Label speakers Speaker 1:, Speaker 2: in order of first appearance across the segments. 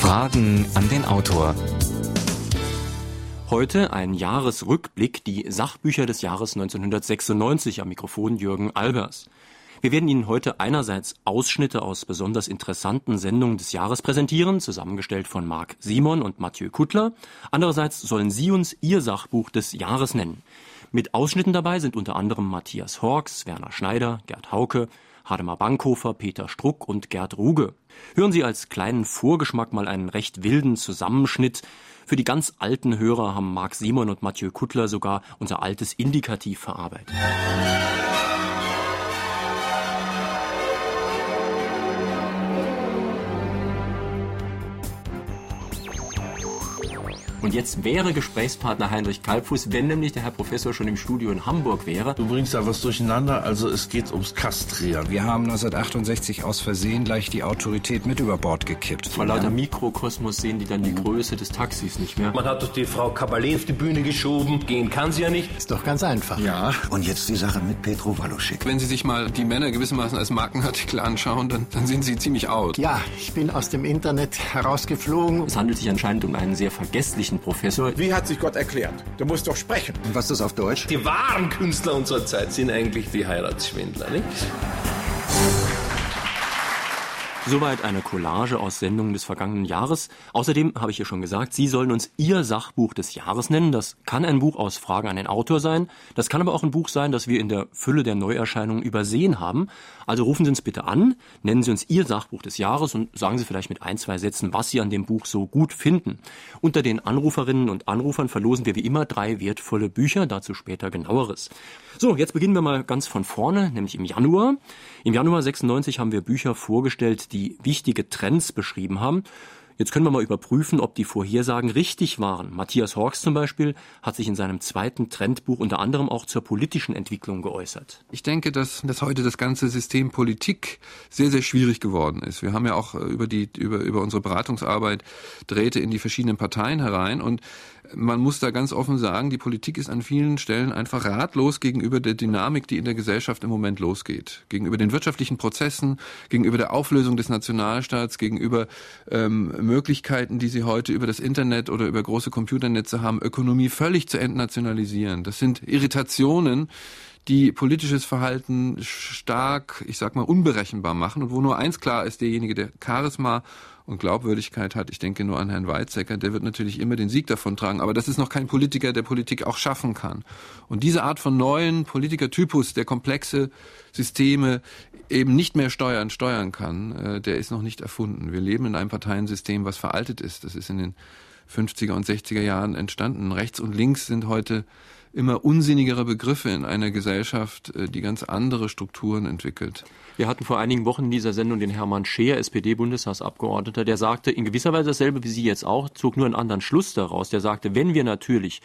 Speaker 1: Fragen an den Autor. Heute ein Jahresrückblick, die Sachbücher des Jahres 1996 am Mikrofon Jürgen Albers. Wir werden Ihnen heute einerseits Ausschnitte aus besonders interessanten Sendungen des Jahres präsentieren, zusammengestellt von Marc Simon und Mathieu Kuttler. Andererseits sollen Sie uns Ihr Sachbuch des Jahres nennen. Mit Ausschnitten dabei sind unter anderem Matthias Horks, Werner Schneider, Gerd Hauke, Hademar Bankhofer, Peter Struck und Gerd Ruge. Hören Sie als kleinen Vorgeschmack mal einen recht wilden Zusammenschnitt für die ganz alten Hörer haben Marc Simon und Mathieu Kuttler sogar unser altes Indikativ verarbeitet. Und jetzt wäre Gesprächspartner Heinrich Kalbfuß, wenn nämlich der Herr Professor schon im Studio in Hamburg wäre.
Speaker 2: Du bringst da was durcheinander, also es geht ums Kastrieren.
Speaker 3: Wir haben 1968 aus Versehen gleich die Autorität mit über Bord gekippt.
Speaker 1: Vor lauter Mikrokosmos sehen die dann die Größe des Taxis nicht mehr.
Speaker 4: Man hat doch die Frau Kabalé auf die Bühne geschoben. Gehen kann sie ja nicht.
Speaker 5: Ist doch ganz einfach.
Speaker 6: Ja. Und jetzt die Sache mit Petro Waluschik.
Speaker 7: Wenn Sie sich mal die Männer gewissermaßen als Markenartikel anschauen, dann, dann sind sie ziemlich out.
Speaker 5: Ja, ich bin aus dem Internet herausgeflogen.
Speaker 1: Es handelt sich anscheinend um einen sehr vergesslichen Professor.
Speaker 8: Wie hat sich Gott erklärt? Du musst doch sprechen.
Speaker 6: Und was ist das auf Deutsch?
Speaker 4: Die wahren Künstler unserer Zeit sind eigentlich die Heiratsschwindler, nicht?
Speaker 1: Soweit eine Collage aus Sendungen des vergangenen Jahres. Außerdem habe ich ja schon gesagt, Sie sollen uns Ihr Sachbuch des Jahres nennen. Das kann ein Buch aus Fragen an den Autor sein. Das kann aber auch ein Buch sein, das wir in der Fülle der Neuerscheinungen übersehen haben. Also rufen Sie uns bitte an, nennen Sie uns Ihr Sachbuch des Jahres und sagen Sie vielleicht mit ein, zwei Sätzen, was Sie an dem Buch so gut finden. Unter den Anruferinnen und Anrufern verlosen wir wie immer drei wertvolle Bücher, dazu später genaueres. So, jetzt beginnen wir mal ganz von vorne, nämlich im Januar. Im Januar 96 haben wir Bücher vorgestellt, die wichtige Trends beschrieben haben. Jetzt können wir mal überprüfen, ob die Vorhersagen richtig waren. Matthias Hawks zum Beispiel hat sich in seinem zweiten Trendbuch unter anderem auch zur politischen Entwicklung geäußert.
Speaker 7: Ich denke, dass, dass heute das ganze System Politik sehr, sehr schwierig geworden ist. Wir haben ja auch über die, über, über unsere Beratungsarbeit Drähte in die verschiedenen Parteien herein und man muss da ganz offen sagen, die Politik ist an vielen Stellen einfach ratlos gegenüber der Dynamik, die in der Gesellschaft im Moment losgeht. Gegenüber den wirtschaftlichen Prozessen, gegenüber der Auflösung des Nationalstaats, gegenüber ähm, Möglichkeiten, die sie heute über das Internet oder über große Computernetze haben, Ökonomie völlig zu entnationalisieren. Das sind Irritationen, die politisches Verhalten stark, ich sag mal, unberechenbar machen und wo nur eins klar ist, derjenige, der Charisma und Glaubwürdigkeit hat, ich denke nur an Herrn Weizsäcker, der wird natürlich immer den Sieg davon tragen, aber das ist noch kein Politiker, der Politik auch schaffen kann. Und diese Art von neuen Politikertypus, der komplexe Systeme eben nicht mehr steuern, steuern kann, äh, der ist noch nicht erfunden. Wir leben in einem Parteiensystem, was veraltet ist. Das ist in den 50er und 60er Jahren entstanden. Rechts und links sind heute immer unsinnigere Begriffe in einer Gesellschaft, äh, die ganz andere Strukturen entwickelt.
Speaker 1: Wir hatten vor einigen Wochen in dieser Sendung den Hermann Scheer, SPD-Bundestagsabgeordneter, der sagte in gewisser Weise dasselbe wie Sie jetzt auch, zog nur einen anderen Schluss daraus. Der sagte, wenn wir natürlich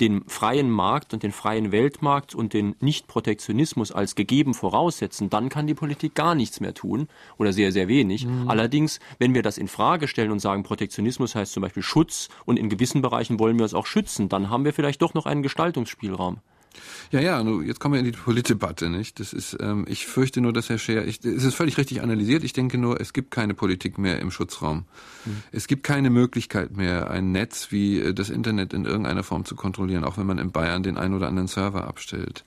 Speaker 1: den freien Markt und den freien Weltmarkt und den Nicht-Protektionismus als gegeben voraussetzen, dann kann die Politik gar nichts mehr tun oder sehr, sehr wenig. Mhm. Allerdings, wenn wir das in Frage stellen und sagen, Protektionismus heißt zum Beispiel Schutz und in gewissen Bereichen wollen wir es auch schützen, dann haben wir vielleicht doch noch einen Gestaltungsspielraum.
Speaker 7: Ja, ja, jetzt kommen wir in die Politdebatte, nicht? Das ist, ähm, ich fürchte nur, dass Herr Scher, ich, es ist völlig richtig analysiert. Ich denke nur, es gibt keine Politik mehr im Schutzraum. Mhm. Es gibt keine Möglichkeit mehr, ein Netz wie äh, das Internet in irgendeiner Form zu kontrollieren, auch wenn man in Bayern den einen oder anderen Server abstellt.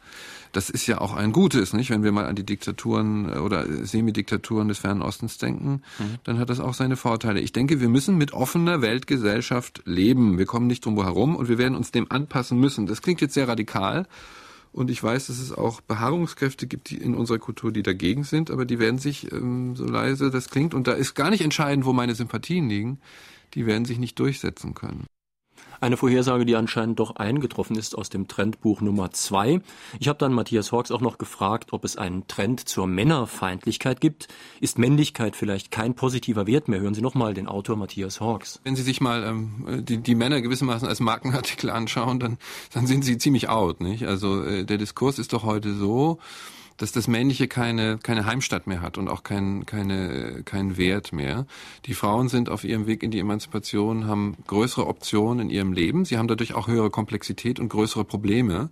Speaker 7: Das ist ja auch ein Gutes, nicht? Wenn wir mal an die Diktaturen äh, oder Semidiktaturen des Fernen Ostens denken, mhm. dann hat das auch seine Vorteile. Ich denke, wir müssen mit offener Weltgesellschaft leben. Wir kommen nicht drum herum und wir werden uns dem anpassen müssen. Das klingt jetzt sehr radikal. Und ich weiß, dass es auch Beharrungskräfte gibt die in unserer Kultur, die dagegen sind, aber die werden sich, ähm, so leise das klingt, und da ist gar nicht entscheidend, wo meine Sympathien liegen, die werden sich nicht durchsetzen können.
Speaker 1: Eine Vorhersage, die anscheinend doch eingetroffen ist aus dem Trendbuch Nummer zwei. Ich habe dann Matthias Hawks auch noch gefragt, ob es einen Trend zur Männerfeindlichkeit gibt. Ist Männlichkeit vielleicht kein positiver Wert mehr? Hören Sie nochmal den Autor Matthias Hawks.
Speaker 7: Wenn Sie sich mal ähm, die, die Männer gewissermaßen als Markenartikel anschauen, dann, dann sind sie ziemlich out. Nicht? Also äh, der Diskurs ist doch heute so, dass das Männliche keine, keine Heimstatt mehr hat und auch kein, keine, keinen Wert mehr. Die Frauen sind auf ihrem Weg in die Emanzipation, haben größere Optionen in ihrem Leben. Sie haben dadurch auch höhere Komplexität und größere Probleme.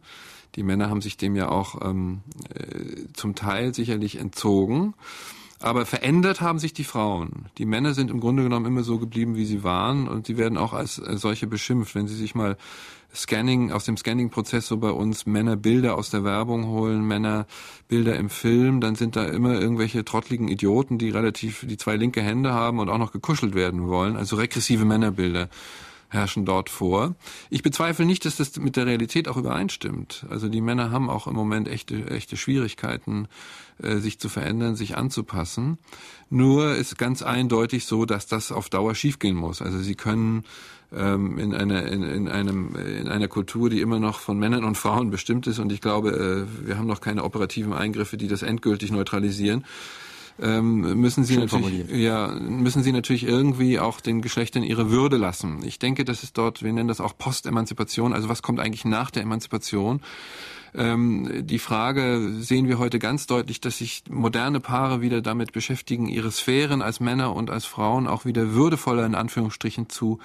Speaker 7: Die Männer haben sich dem ja auch ähm, äh, zum Teil sicherlich entzogen. Aber verändert haben sich die Frauen. Die Männer sind im Grunde genommen immer so geblieben, wie sie waren und sie werden auch als solche beschimpft. Wenn sie sich mal Scanning, aus dem Scanning-Prozess so bei uns Männerbilder aus der Werbung holen, Männerbilder im Film, dann sind da immer irgendwelche trottligen Idioten, die relativ, die zwei linke Hände haben und auch noch gekuschelt werden wollen. Also regressive Männerbilder herrschen dort vor. Ich bezweifle nicht, dass das mit der Realität auch übereinstimmt. Also die Männer haben auch im Moment echte, echte Schwierigkeiten, äh, sich zu verändern, sich anzupassen. Nur ist ganz eindeutig so, dass das auf Dauer schiefgehen muss. Also sie können ähm, in einer in, in einem in einer Kultur, die immer noch von Männern und Frauen bestimmt ist und ich glaube, äh, wir haben noch keine operativen Eingriffe, die das endgültig neutralisieren ähm, müssen sie natürlich, ja, müssen sie natürlich irgendwie auch den Geschlechtern ihre Würde lassen. Ich denke, das ist dort, wir nennen das auch Postemanzipation, also was kommt eigentlich nach der Emanzipation? Ähm, die Frage sehen wir heute ganz deutlich, dass sich moderne Paare wieder damit beschäftigen, ihre Sphären als Männer und als Frauen auch wieder würdevoller in Anführungsstrichen zu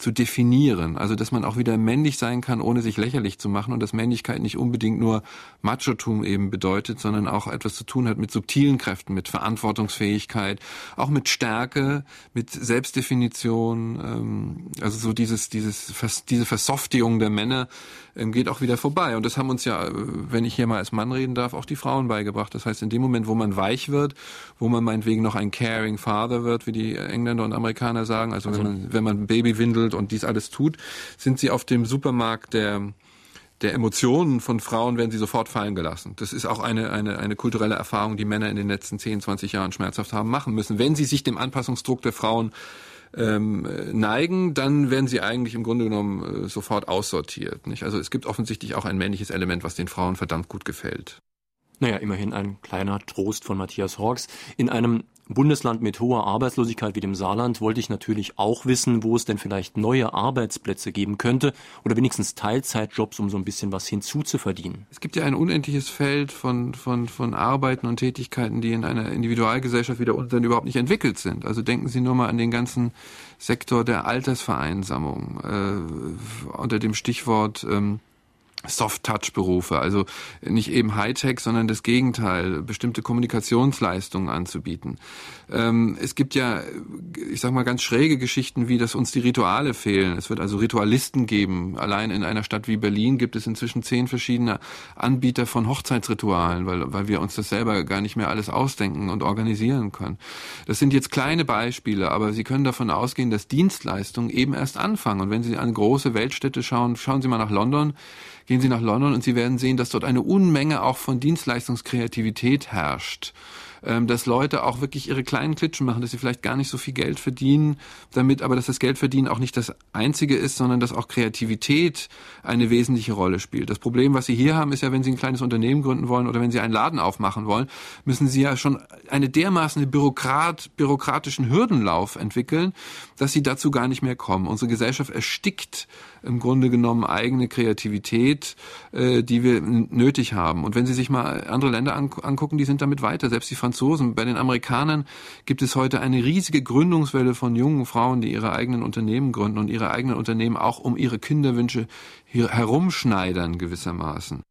Speaker 7: zu definieren. Also, dass man auch wieder männlich sein kann, ohne sich lächerlich zu machen und dass Männlichkeit nicht unbedingt nur Machotum eben bedeutet, sondern auch etwas zu tun hat mit subtilen Kräften, mit Verantwortungsfähigkeit, auch mit Stärke, mit Selbstdefinition. Ähm, also so dieses, dieses, diese Versoftigung der Männer ähm, geht auch wieder vorbei. Und das haben uns ja, wenn ich hier mal als Mann reden darf, auch die Frauen beigebracht. Das heißt, in dem Moment, wo man weich wird, wo man meinetwegen noch ein caring Father wird, wie die Engländer und Amerikaner sagen, also, also wenn man, wenn man Baby windelt und dies alles tut, sind sie auf dem Supermarkt der der Emotionen von Frauen werden sie sofort fallen gelassen. Das ist auch eine, eine, eine kulturelle Erfahrung, die Männer in den letzten 10, 20 Jahren schmerzhaft haben machen müssen. Wenn sie sich dem Anpassungsdruck der Frauen ähm, neigen, dann werden sie eigentlich im Grunde genommen äh, sofort aussortiert. Nicht? Also es gibt offensichtlich auch ein männliches Element, was den Frauen verdammt gut gefällt.
Speaker 1: Naja, immerhin ein kleiner Trost von Matthias Horks. In einem Bundesland mit hoher Arbeitslosigkeit wie dem Saarland wollte ich natürlich auch wissen, wo es denn vielleicht neue Arbeitsplätze geben könnte oder wenigstens Teilzeitjobs, um so ein bisschen was hinzuzuverdienen.
Speaker 7: Es gibt ja ein unendliches Feld von, von, von Arbeiten und Tätigkeiten, die in einer Individualgesellschaft wie der unseren überhaupt nicht entwickelt sind. Also denken Sie nur mal an den ganzen Sektor der Altersvereinsamung äh, unter dem Stichwort ähm, Soft-Touch-Berufe, also nicht eben Hightech, sondern das Gegenteil, bestimmte Kommunikationsleistungen anzubieten. Ähm, es gibt ja, ich sag mal, ganz schräge Geschichten, wie dass uns die Rituale fehlen. Es wird also Ritualisten geben. Allein in einer Stadt wie Berlin gibt es inzwischen zehn verschiedene Anbieter von Hochzeitsritualen, weil, weil wir uns das selber gar nicht mehr alles ausdenken und organisieren können. Das sind jetzt kleine Beispiele, aber Sie können davon ausgehen, dass Dienstleistungen eben erst anfangen. Und wenn Sie an große Weltstädte schauen, schauen Sie mal nach London, Gehen Sie nach London und Sie werden sehen, dass dort eine Unmenge auch von Dienstleistungskreativität herrscht ähm, dass Leute auch wirklich ihre kleinen Klitschen machen, dass sie vielleicht gar nicht so viel Geld verdienen damit, aber dass das Geldverdienen auch nicht das einzige ist, sondern dass auch Kreativität eine wesentliche Rolle spielt. Das Problem, was Sie hier haben, ist ja, wenn Sie ein kleines Unternehmen gründen wollen oder wenn Sie einen Laden aufmachen wollen, müssen Sie ja schon eine dermaßen Bürokrat, bürokratischen Hürdenlauf entwickeln, dass Sie dazu gar nicht mehr kommen. Unsere Gesellschaft erstickt im Grunde genommen eigene Kreativität, äh, die wir nötig haben. Und wenn Sie sich mal andere Länder angucken, die sind damit weiter. Selbst die Franzosen. Bei den Amerikanern gibt es heute eine riesige Gründungswelle von jungen Frauen, die ihre eigenen Unternehmen gründen und ihre eigenen Unternehmen auch um ihre Kinderwünsche herumschneidern gewissermaßen.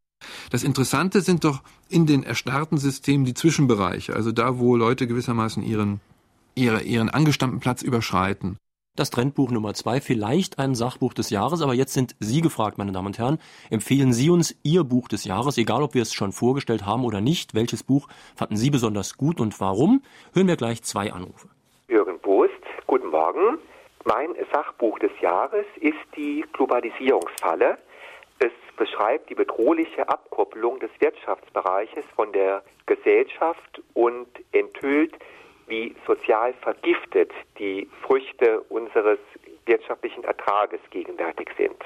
Speaker 7: Das Interessante sind doch in den erstarrten Systemen die Zwischenbereiche, also da, wo Leute gewissermaßen ihren, ihre, ihren angestammten Platz überschreiten.
Speaker 1: Das Trendbuch Nummer zwei, vielleicht ein Sachbuch des Jahres, aber jetzt sind Sie gefragt, meine Damen und Herren. Empfehlen Sie uns Ihr Buch des Jahres, egal ob wir es schon vorgestellt haben oder nicht. Welches Buch fanden Sie besonders gut und warum? Hören wir gleich zwei Anrufe.
Speaker 9: Jürgen Bost, guten Morgen. Mein Sachbuch des Jahres ist die Globalisierungsfalle. Es beschreibt die bedrohliche Abkopplung des Wirtschaftsbereiches von der Gesellschaft und enthüllt wie sozial vergiftet die Früchte unseres wirtschaftlichen Ertrages gegenwärtig sind.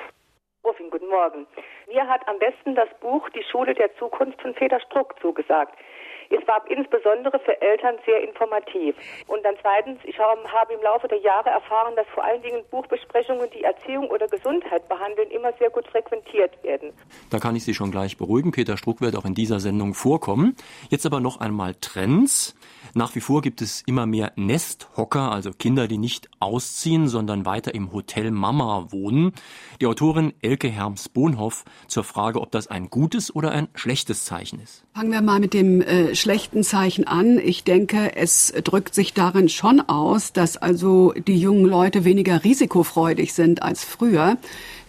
Speaker 10: Ruffing, guten Morgen. Mir hat am besten das Buch Die Schule der Zukunft von Peter Struck zugesagt. Es war insbesondere für Eltern sehr informativ. Und dann zweitens, ich habe im Laufe der Jahre erfahren, dass vor allen Dingen Buchbesprechungen, die Erziehung oder Gesundheit behandeln, immer sehr gut frequentiert werden.
Speaker 1: Da kann ich Sie schon gleich beruhigen. Peter Struck wird auch in dieser Sendung vorkommen. Jetzt aber noch einmal Trends. Nach wie vor gibt es immer mehr Nesthocker, also Kinder, die nicht ausziehen, sondern weiter im Hotel Mama wohnen. Die Autorin Elke Herms-Bohnhoff zur Frage, ob das ein gutes oder ein schlechtes Zeichen ist.
Speaker 11: Fangen wir mal mit dem äh, schlechten Zeichen an. Ich denke, es drückt sich darin schon aus, dass also die jungen Leute weniger risikofreudig sind als früher,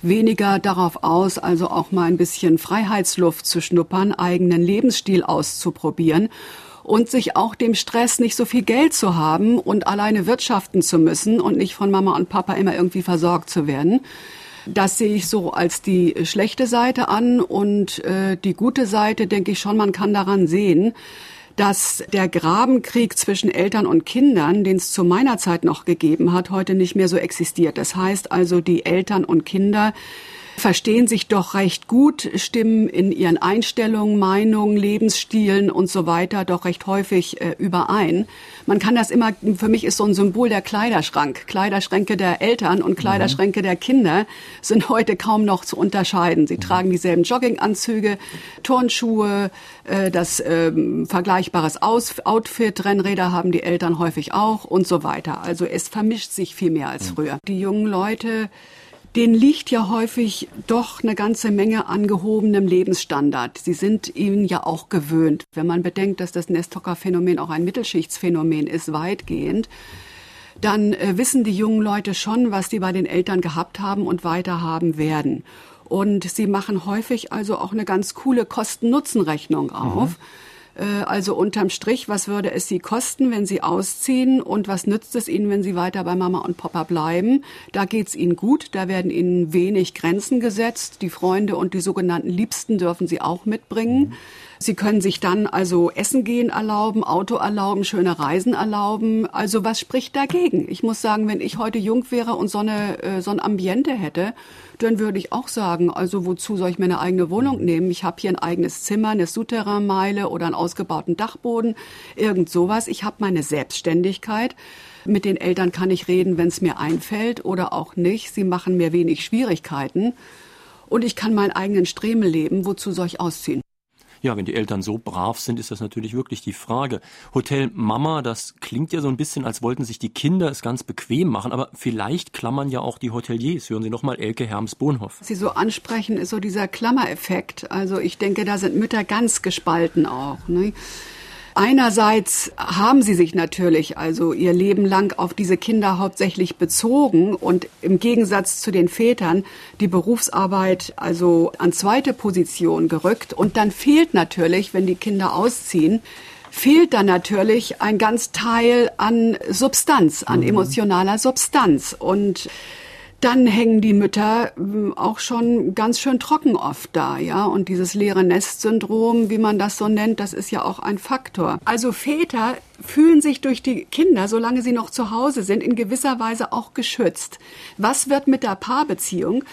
Speaker 11: weniger darauf aus, also auch mal ein bisschen Freiheitsluft zu schnuppern, eigenen Lebensstil auszuprobieren und sich auch dem Stress nicht so viel Geld zu haben und alleine wirtschaften zu müssen und nicht von Mama und Papa immer irgendwie versorgt zu werden. Das sehe ich so als die schlechte Seite an und äh, die gute Seite denke ich schon, man kann daran sehen, dass der Grabenkrieg zwischen Eltern und Kindern, den es zu meiner Zeit noch gegeben hat, heute nicht mehr so existiert. Das heißt also, die Eltern und Kinder verstehen sich doch recht gut, stimmen in ihren Einstellungen, Meinungen, Lebensstilen und so weiter doch recht häufig äh, überein. Man kann das immer, für mich ist so ein Symbol der Kleiderschrank. Kleiderschränke der Eltern und Kleiderschränke mhm. der Kinder sind heute kaum noch zu unterscheiden. Sie mhm. tragen dieselben Jogginganzüge, Turnschuhe, äh, das äh, vergleichbares Aus Outfit, Rennräder haben die Eltern häufig auch und so weiter. Also es vermischt sich viel mehr als mhm. früher. Die jungen Leute denen liegt ja häufig doch eine ganze Menge an gehobenem Lebensstandard. Sie sind ihnen ja auch gewöhnt. Wenn man bedenkt, dass das Nestocker-Phänomen auch ein Mittelschichtsphänomen ist, weitgehend, dann äh, wissen die jungen Leute schon, was die bei den Eltern gehabt haben und weiter haben werden. Und sie machen häufig also auch eine ganz coole Kosten-Nutzen-Rechnung auf. Mhm also unterm Strich, was würde es Sie kosten, wenn Sie ausziehen und was nützt es Ihnen, wenn Sie weiter bei Mama und Papa bleiben? Da geht's Ihnen gut, da werden Ihnen wenig Grenzen gesetzt. Die Freunde und die sogenannten Liebsten dürfen Sie auch mitbringen. Sie können sich dann also Essen gehen erlauben, Auto erlauben, schöne Reisen erlauben. Also was spricht dagegen? Ich muss sagen, wenn ich heute jung wäre und so, eine, äh, so ein Ambiente hätte, dann würde ich auch sagen, also wozu soll ich mir eine eigene Wohnung nehmen? Ich habe hier ein eigenes Zimmer, eine Souterrainmeile oder einen ausgebauten Dachboden, irgend sowas. Ich habe meine Selbstständigkeit. Mit den Eltern kann ich reden, wenn es mir einfällt oder auch nicht. Sie machen mir wenig Schwierigkeiten. Und ich kann meinen eigenen Stremel leben. Wozu soll ich ausziehen?
Speaker 1: Ja, wenn die Eltern so brav sind, ist das natürlich wirklich die Frage. Hotel Mama, das klingt ja so ein bisschen, als wollten sich die Kinder es ganz bequem machen, aber vielleicht klammern ja auch die Hoteliers. Hören Sie nochmal Elke Herms-Bohnhoff.
Speaker 11: Sie so ansprechen, ist so dieser Klammereffekt. Also ich denke, da sind Mütter ganz gespalten auch. Ne? Einerseits haben sie sich natürlich also ihr Leben lang auf diese Kinder hauptsächlich bezogen und im Gegensatz zu den Vätern die Berufsarbeit also an zweite Position gerückt. Und dann fehlt natürlich, wenn die Kinder ausziehen, fehlt dann natürlich ein ganz Teil an Substanz, an mhm. emotionaler Substanz. Und dann hängen die Mütter hm, auch schon ganz schön trocken oft da, ja. Und dieses leere Nest-Syndrom, wie man das so nennt, das ist ja auch ein Faktor. Also Väter fühlen sich durch die Kinder, solange sie noch zu Hause sind, in gewisser Weise auch geschützt. Was wird mit der Paarbeziehung?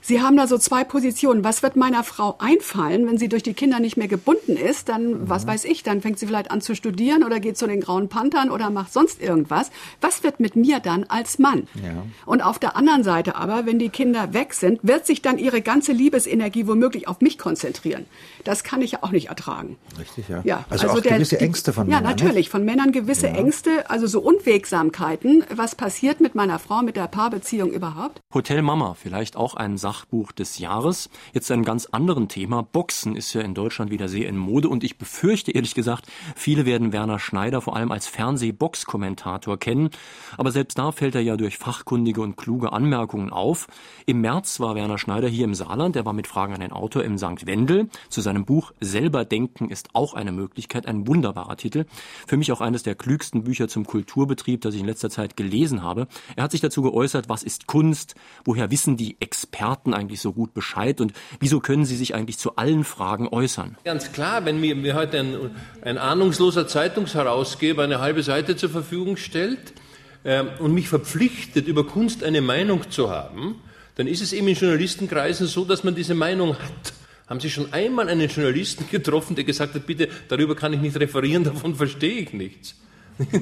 Speaker 11: Sie haben da so zwei Positionen. Was wird meiner Frau einfallen, wenn sie durch die Kinder nicht mehr gebunden ist? Dann, mhm. was weiß ich, dann fängt sie vielleicht an zu studieren oder geht zu den Grauen Panthern oder macht sonst irgendwas. Was wird mit mir dann als Mann? Ja. Und auf der anderen Seite aber, wenn die Kinder weg sind, wird sich dann ihre ganze Liebesenergie womöglich auf mich konzentrieren. Das kann ich ja auch nicht ertragen.
Speaker 6: Richtig, ja. ja also, also auch der, gewisse Ängste von
Speaker 11: Männern. Ja, natürlich. Nicht? Von Männern gewisse ja. Ängste, also so Unwegsamkeiten. Was passiert mit meiner Frau, mit der Paarbeziehung überhaupt?
Speaker 1: Hotel Mama, vielleicht auch ein Sachbuch des Jahres. Jetzt ein ganz anderen Thema. Boxen ist ja in Deutschland wieder sehr in Mode und ich befürchte ehrlich gesagt, viele werden Werner Schneider vor allem als Fernsehboxkommentator kennen. Aber selbst da fällt er ja durch fachkundige und kluge Anmerkungen auf. Im März war Werner Schneider hier im Saarland. Er war mit Fragen an den Autor im St. Wendel. Zu seinem Buch Selber denken ist auch eine Möglichkeit. Ein wunderbarer Titel. Für mich auch eines der klügsten Bücher zum Kulturbetrieb, das ich in letzter Zeit gelesen habe. Er hat sich dazu geäußert, was ist Kunst? Woher wissen die Experten Experten eigentlich so gut Bescheid und wieso können Sie sich eigentlich zu allen Fragen äußern?
Speaker 4: Ganz klar, wenn mir, mir heute ein, ein ahnungsloser Zeitungsherausgeber eine halbe Seite zur Verfügung stellt äh, und mich verpflichtet, über Kunst eine Meinung zu haben, dann ist es eben in Journalistenkreisen so, dass man diese Meinung hat. Haben Sie schon einmal einen Journalisten getroffen, der gesagt hat, bitte, darüber kann ich nicht referieren, davon verstehe ich nichts?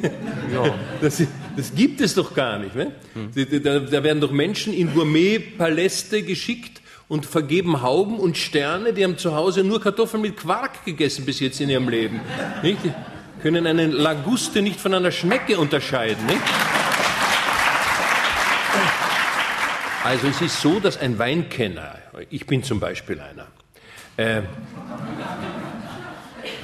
Speaker 4: ja. das, das, gibt es doch gar nicht. Ne? Hm. Da, da, werden doch Menschen in Gourmetpaläste geschickt und vergeben Hauben und Sterne, die haben zu Hause nur Kartoffeln mit Quark gegessen bis jetzt in ihrem Leben. Nicht? Die können eine Laguste nicht von einer Schnecke unterscheiden. Nicht? Also es ist so, dass ein Weinkenner, ich bin zum Beispiel einer, äh,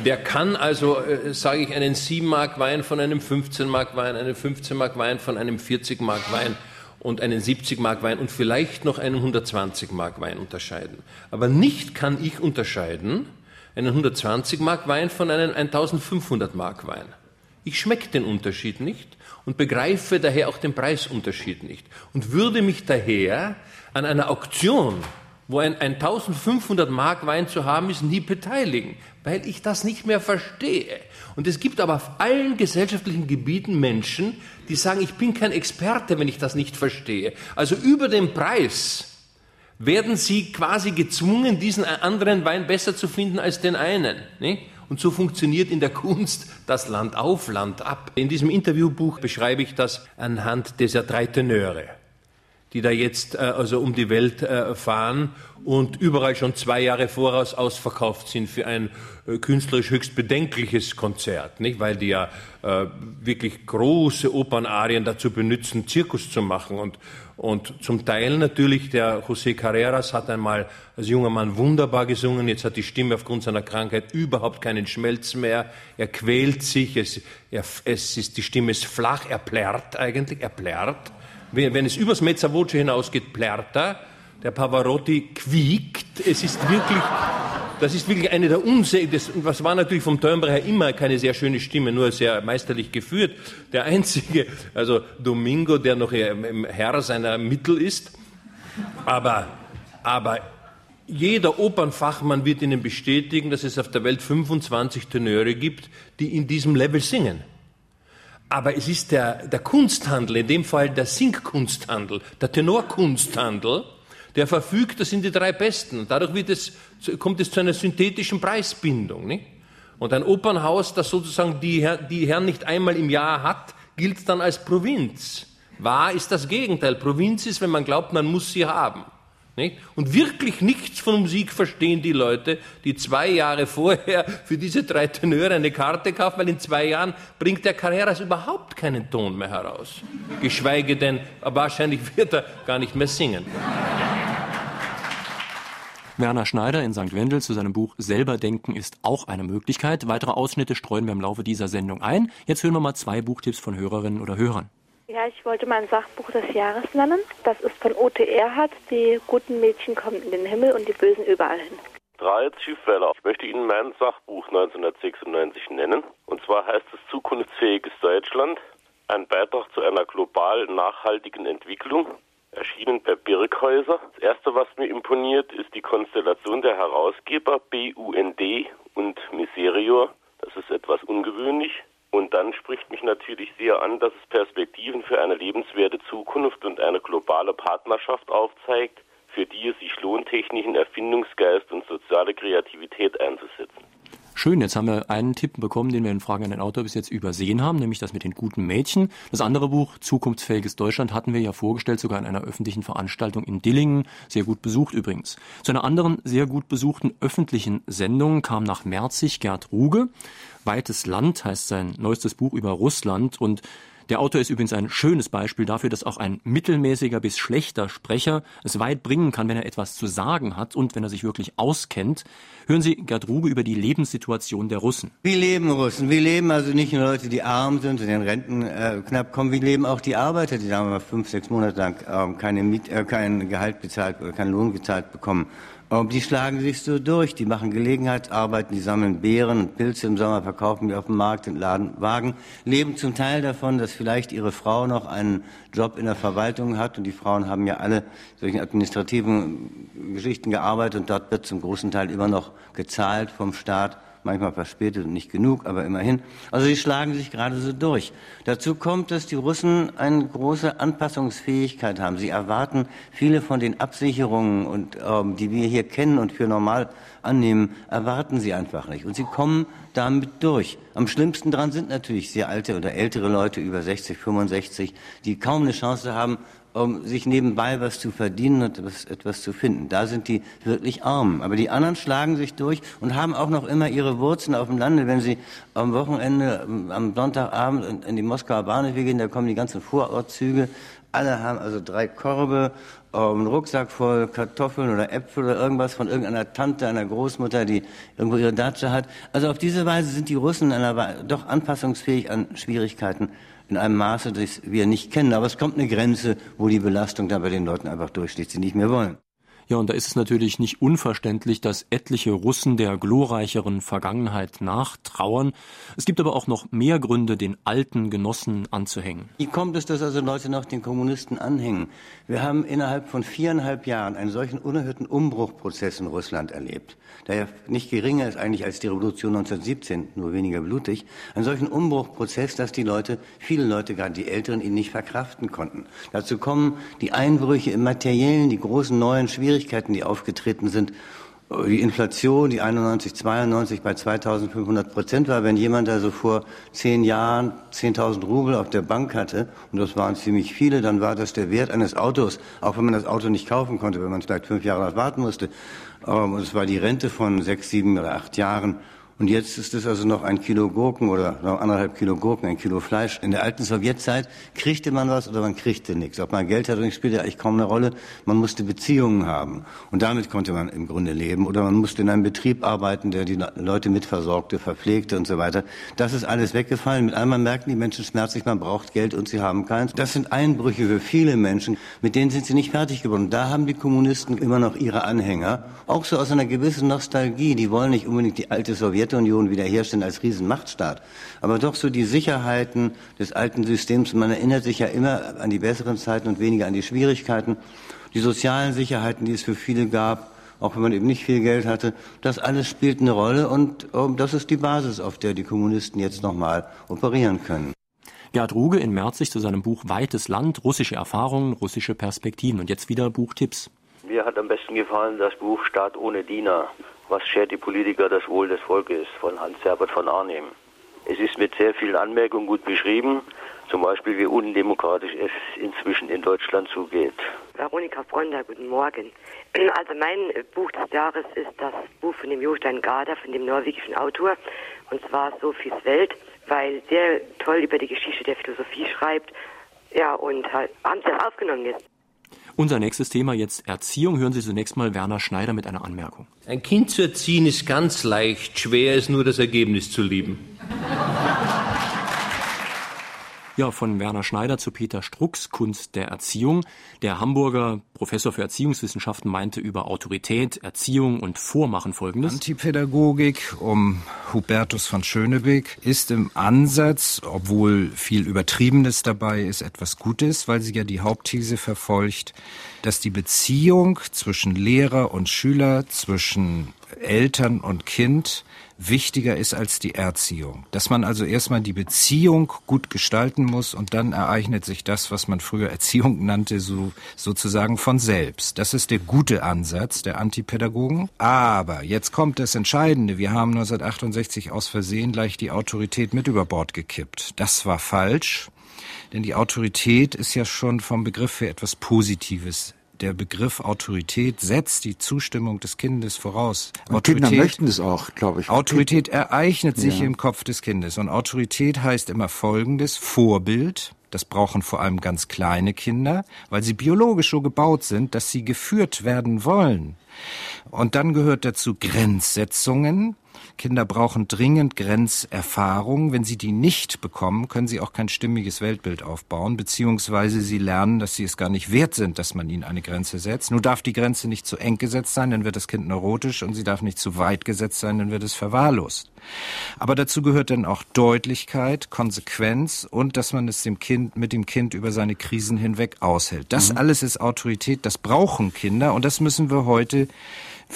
Speaker 4: Der kann also, äh, sage ich, einen 7 Mark Wein von einem 15 Mark Wein, einen 15 Mark Wein von einem 40 Mark Wein und einen 70 Mark Wein und vielleicht noch einen 120 Mark Wein unterscheiden. Aber nicht kann ich unterscheiden einen 120 Mark Wein von einem 1500 Mark Wein. Ich schmecke den Unterschied nicht und begreife daher auch den Preisunterschied nicht und würde mich daher an einer Auktion wo ein 1500 Mark Wein zu haben ist, nie beteiligen, weil ich das nicht mehr verstehe. Und es gibt aber auf allen gesellschaftlichen Gebieten Menschen, die sagen, ich bin kein Experte, wenn ich das nicht verstehe. Also über den Preis werden sie quasi gezwungen, diesen anderen Wein besser zu finden als den einen. Nicht? Und so funktioniert in der Kunst das Land auf, Land ab. In diesem Interviewbuch beschreibe ich das anhand dieser drei Tenöre die da jetzt äh, also um die Welt äh, fahren und überall schon zwei Jahre voraus ausverkauft sind für ein äh, künstlerisch höchst bedenkliches Konzert, nicht? Weil die ja äh, wirklich große Opernarien dazu benutzen, Zirkus zu machen und und zum Teil natürlich der José Carreras hat einmal als junger Mann wunderbar gesungen. Jetzt hat die Stimme aufgrund seiner Krankheit überhaupt keinen Schmelz mehr. Er quält sich. Es, er, es ist, die Stimme ist flach. Er plärrt eigentlich. Er plärrt. Wenn es übers Mezzavoce hinausgeht, plärrt er. Der Pavarotti quiekt. Es ist wirklich, das ist wirklich eine der unsäglichen, was war natürlich vom Timbre her immer keine sehr schöne Stimme, nur sehr meisterlich geführt. Der einzige, also Domingo, der noch Herr seiner Mittel ist. Aber, aber jeder Opernfachmann wird Ihnen bestätigen, dass es auf der Welt 25 Tenöre gibt, die in diesem Level singen. Aber es ist der, der Kunsthandel, in dem Fall der Singkunsthandel, der Tenorkunsthandel, der verfügt, das sind die drei Besten. Dadurch wird es, kommt es zu einer synthetischen Preisbindung. Nicht? Und ein Opernhaus, das sozusagen die, die Herren nicht einmal im Jahr hat, gilt dann als Provinz. Wahr ist das Gegenteil. Provinz ist, wenn man glaubt, man muss sie haben. Nicht? Und wirklich nichts von Musik verstehen die Leute, die zwei Jahre vorher für diese drei Tenöre eine Karte kaufen, weil in zwei Jahren bringt der Carreras überhaupt keinen Ton mehr heraus. Geschweige denn, wahrscheinlich wird er gar nicht mehr singen.
Speaker 1: Werner Schneider in St. Wendel zu seinem Buch Selber denken ist auch eine Möglichkeit. Weitere Ausschnitte streuen wir im Laufe dieser Sendung ein. Jetzt hören wir mal zwei Buchtipps von Hörerinnen oder Hörern.
Speaker 12: Ja, ich wollte mein Sachbuch des Jahres nennen. Das ist von O.T. Erhardt. Die guten Mädchen kommen in den Himmel und die Bösen überall hin.
Speaker 13: Drei Schiffwähler. Ich möchte Ihnen mein Sachbuch 1996 nennen. Und zwar heißt es Zukunftsfähiges Deutschland. Ein Beitrag zu einer global nachhaltigen Entwicklung. Erschienen bei Birkhäuser. Das erste, was mir imponiert, ist die Konstellation der Herausgeber BUND und Miserior. Das ist etwas ungewöhnlich. Und dann spricht mich natürlich sehr an, dass es Perspektiven für eine lebenswerte Zukunft und eine globale Partnerschaft aufzeigt, für die es sich lohnt, technischen Erfindungsgeist und soziale Kreativität einzusetzen.
Speaker 1: Schön, jetzt haben wir einen Tipp bekommen, den wir in Fragen an den Autor bis jetzt übersehen haben, nämlich das mit den guten Mädchen. Das andere Buch, Zukunftsfähiges Deutschland, hatten wir ja vorgestellt, sogar in einer öffentlichen Veranstaltung in Dillingen, sehr gut besucht übrigens. Zu einer anderen sehr gut besuchten öffentlichen Sendung kam nach Merzig Gerd Ruge. Weites Land heißt sein neuestes Buch über Russland und der Autor ist übrigens ein schönes Beispiel dafür, dass auch ein mittelmäßiger bis schlechter Sprecher es weit bringen kann, wenn er etwas zu sagen hat und wenn er sich wirklich auskennt. Hören Sie Gerd Ruge über die Lebenssituation der Russen.
Speaker 14: Wie leben Russen? Wie leben also nicht nur Leute, die arm sind und in Renten äh, knapp kommen, wie leben auch die Arbeiter, die sagen wir mal fünf, sechs Monate lang äh, keine Miet, äh, kein Gehalt bezahlt oder keinen Lohn gezahlt bekommen. Die schlagen sich so durch, die machen Gelegenheitsarbeiten, die sammeln Beeren und Pilze im Sommer, verkaufen die auf dem Markt, entladen Wagen, leben zum Teil davon, dass vielleicht ihre Frau noch einen Job in der Verwaltung hat. Und die Frauen haben ja alle solchen administrativen Geschichten gearbeitet. Und dort wird zum großen Teil immer noch gezahlt vom Staat manchmal verspätet und nicht genug, aber immerhin. Also sie schlagen sich gerade so durch. Dazu kommt, dass die Russen eine große Anpassungsfähigkeit haben. Sie erwarten viele von den Absicherungen, und, ähm, die wir hier kennen und für normal annehmen, erwarten sie einfach nicht. Und sie kommen damit durch. Am schlimmsten dran sind natürlich sehr alte oder ältere Leute über 60, 65, die kaum eine Chance haben, um sich nebenbei was zu verdienen und etwas, etwas zu finden. Da sind die wirklich arm. Aber die anderen schlagen sich durch und haben auch noch immer ihre Wurzeln auf dem Lande. Wenn sie am Wochenende, am Sonntagabend in die Moskauer Bahnhöfe gehen, da kommen die ganzen Vorortzüge Alle haben also drei Körbe, einen Rucksack voll Kartoffeln oder Äpfel oder irgendwas von irgendeiner Tante, einer Großmutter, die irgendwo ihre Datsche hat. Also auf diese Weise sind die Russen doch anpassungsfähig an Schwierigkeiten in einem Maße, das wir nicht kennen. Aber es kommt eine Grenze, wo die Belastung da bei den Leuten einfach durchsteht, sie nicht mehr wollen.
Speaker 1: Ja, und da ist es natürlich nicht unverständlich, dass etliche Russen der glorreicheren Vergangenheit nachtrauern. Es gibt aber auch noch mehr Gründe, den alten Genossen anzuhängen.
Speaker 14: Wie kommt es, dass also Leute noch den Kommunisten anhängen? Wir haben innerhalb von viereinhalb Jahren einen solchen unerhörten Umbruchprozess in Russland erlebt, der ja nicht geringer ist eigentlich als die Revolution 1917, nur weniger blutig. Einen solchen Umbruchprozess, dass die Leute, viele Leute, gerade die Älteren, ihn nicht verkraften konnten. Dazu kommen die Einbrüche im Materiellen, die großen neuen Schwierigkeiten, Schwierigkeiten, die aufgetreten sind. Die Inflation, die 91, 92 bei 2500 Prozent war, wenn jemand also vor zehn Jahren 10.000 Rubel auf der Bank hatte, und das waren ziemlich viele, dann war das der Wert eines Autos, auch wenn man das Auto nicht kaufen konnte, wenn man vielleicht fünf Jahre warten musste. Und es war die Rente von sechs, sieben oder acht Jahren. Und jetzt ist es also noch ein Kilo Gurken oder noch anderthalb Kilo Gurken, ein Kilo Fleisch. In der alten Sowjetzeit kriegte man was oder man kriegte nichts. Ob man Geld hatte, spielte eigentlich kaum eine Rolle. Man musste Beziehungen haben. Und damit konnte man im Grunde leben. Oder man musste in einem Betrieb arbeiten, der die Leute mitversorgte, verpflegte und so weiter. Das ist alles weggefallen. Mit einmal merken die Menschen schmerzlich, man braucht Geld und sie haben keins. Das sind Einbrüche für viele Menschen. Mit denen sind sie nicht fertig geworden. Da haben die Kommunisten immer noch ihre Anhänger. Auch so aus einer gewissen Nostalgie. Die wollen nicht unbedingt die alte Sowjet Sowjetunion wiederherstellen als Riesenmachtstaat. Aber doch so die Sicherheiten des alten Systems. Man erinnert sich ja immer an die besseren Zeiten und weniger an die Schwierigkeiten. Die sozialen Sicherheiten, die es für viele gab, auch wenn man eben nicht viel Geld hatte, das alles spielt eine Rolle und um, das ist die Basis, auf der die Kommunisten jetzt nochmal operieren können.
Speaker 1: Gerd Ruge in Merzig zu seinem Buch Weites Land, russische Erfahrungen, russische Perspektiven. Und jetzt wieder Buchtipps.
Speaker 15: Mir hat am besten gefallen das Buch Staat ohne Diener. Was schert die Politiker das Wohl des Volkes von Hans-Herbert von Arnim. Es ist mit sehr vielen Anmerkungen gut beschrieben, zum Beispiel wie undemokratisch es inzwischen in Deutschland zugeht.
Speaker 16: Veronika Fronder, guten Morgen. Also mein Buch des Jahres ist das Buch von dem Jostein Garder, von dem norwegischen Autor, und zwar Sophies Welt, weil sehr toll über die Geschichte der Philosophie schreibt. Ja, und halt, haben Sie das aufgenommen jetzt?
Speaker 1: Unser nächstes Thema jetzt Erziehung. Hören Sie zunächst mal Werner Schneider mit einer Anmerkung.
Speaker 4: Ein Kind zu erziehen ist ganz leicht, schwer ist nur das Ergebnis zu lieben.
Speaker 1: Ja, von Werner Schneider zu Peter Strux, Kunst der Erziehung. Der Hamburger Professor für Erziehungswissenschaften meinte über Autorität, Erziehung und Vormachen folgendes.
Speaker 3: Antipädagogik um Hubertus von Schönebeck ist im Ansatz, obwohl viel Übertriebenes dabei ist, etwas Gutes, weil sie ja die Hauptthese verfolgt, dass die Beziehung zwischen Lehrer und Schüler, zwischen Eltern und Kind wichtiger ist als die Erziehung. Dass man also erstmal die Beziehung gut gestalten muss und dann ereignet sich das, was man früher Erziehung nannte, so, sozusagen von selbst. Das ist der gute Ansatz der Antipädagogen. Aber jetzt kommt das Entscheidende. Wir haben 1968 aus Versehen gleich die Autorität mit über Bord gekippt. Das war falsch. Denn die Autorität ist ja schon vom Begriff her etwas Positives der Begriff Autorität setzt die Zustimmung des Kindes voraus.
Speaker 6: Und Autorität, Kinder möchten es auch, glaube ich.
Speaker 3: Autorität ereignet sich ja. im Kopf des Kindes. Und Autorität heißt immer Folgendes. Vorbild. Das brauchen vor allem ganz kleine Kinder, weil sie biologisch so gebaut sind, dass sie geführt werden wollen. Und dann gehört dazu Grenzsetzungen, Kinder brauchen dringend Grenzerfahrung. Wenn sie die nicht bekommen, können sie auch kein stimmiges Weltbild aufbauen, beziehungsweise sie lernen, dass sie es gar nicht wert sind, dass man ihnen eine Grenze setzt. Nur darf die Grenze nicht zu eng gesetzt sein, dann wird das Kind neurotisch und sie darf nicht zu weit gesetzt sein, dann wird es verwahrlost. Aber dazu gehört dann auch Deutlichkeit, Konsequenz und dass man es dem Kind, mit dem Kind über seine Krisen hinweg aushält. Das mhm. alles ist Autorität, das brauchen Kinder und das müssen wir heute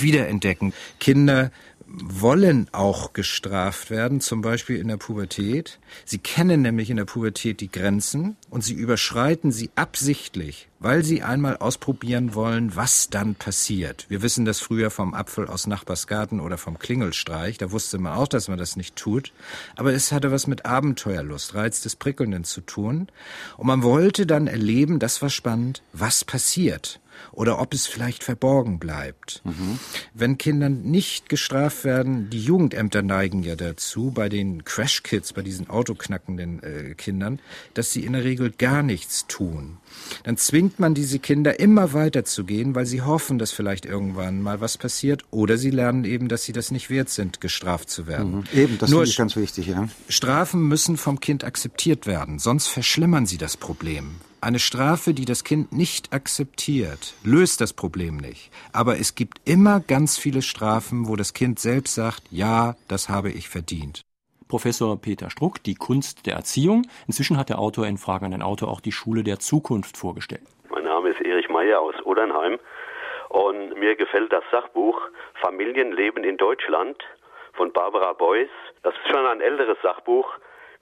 Speaker 3: wiederentdecken. Kinder wollen auch gestraft werden, zum Beispiel in der Pubertät. Sie kennen nämlich in der Pubertät die Grenzen und sie überschreiten sie absichtlich, weil sie einmal ausprobieren wollen, was dann passiert. Wir wissen das früher vom Apfel aus Nachbarsgarten oder vom Klingelstreich. Da wusste man auch, dass man das nicht tut. Aber es hatte was mit Abenteuerlust, Reiz des Prickelnden zu tun. Und man wollte dann erleben, das war spannend, was passiert. Oder ob es vielleicht verborgen bleibt. Mhm. Wenn Kinder nicht gestraft werden, die Jugendämter neigen ja dazu, bei den Crash-Kids, bei diesen autoknackenden äh, Kindern, dass sie in der Regel gar nichts tun. Dann zwingt man diese Kinder immer weiter zu gehen, weil sie hoffen, dass vielleicht irgendwann mal was passiert, oder sie lernen eben, dass sie das nicht wert sind, gestraft zu werden.
Speaker 6: Mhm. Eben, das ist ganz wichtig. Ja.
Speaker 3: Strafen müssen vom Kind akzeptiert werden, sonst verschlimmern sie das Problem. Eine Strafe, die das Kind nicht akzeptiert, löst das Problem nicht. Aber es gibt immer ganz viele Strafen, wo das Kind selbst sagt, ja, das habe ich verdient.
Speaker 1: Professor Peter Struck, die Kunst der Erziehung. Inzwischen hat der Autor in Fragen an den Autor auch die Schule der Zukunft vorgestellt.
Speaker 17: Mein Name ist Erich Meyer aus Odernheim und mir gefällt das Sachbuch Familienleben in Deutschland von Barbara Beuys. Das ist schon ein älteres Sachbuch,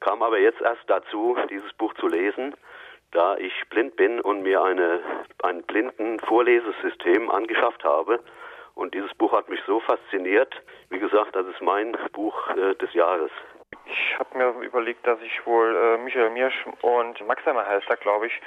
Speaker 17: kam aber jetzt erst dazu, dieses Buch zu lesen da ich blind bin und mir eine, ein blinden Vorlesesystem angeschafft habe. Und dieses Buch hat mich so fasziniert. Wie gesagt, das ist mein Buch äh, des Jahres.
Speaker 18: Ich habe mir überlegt, dass ich wohl äh, Michael Miersch und Maxheimer heißt er, glaube ich,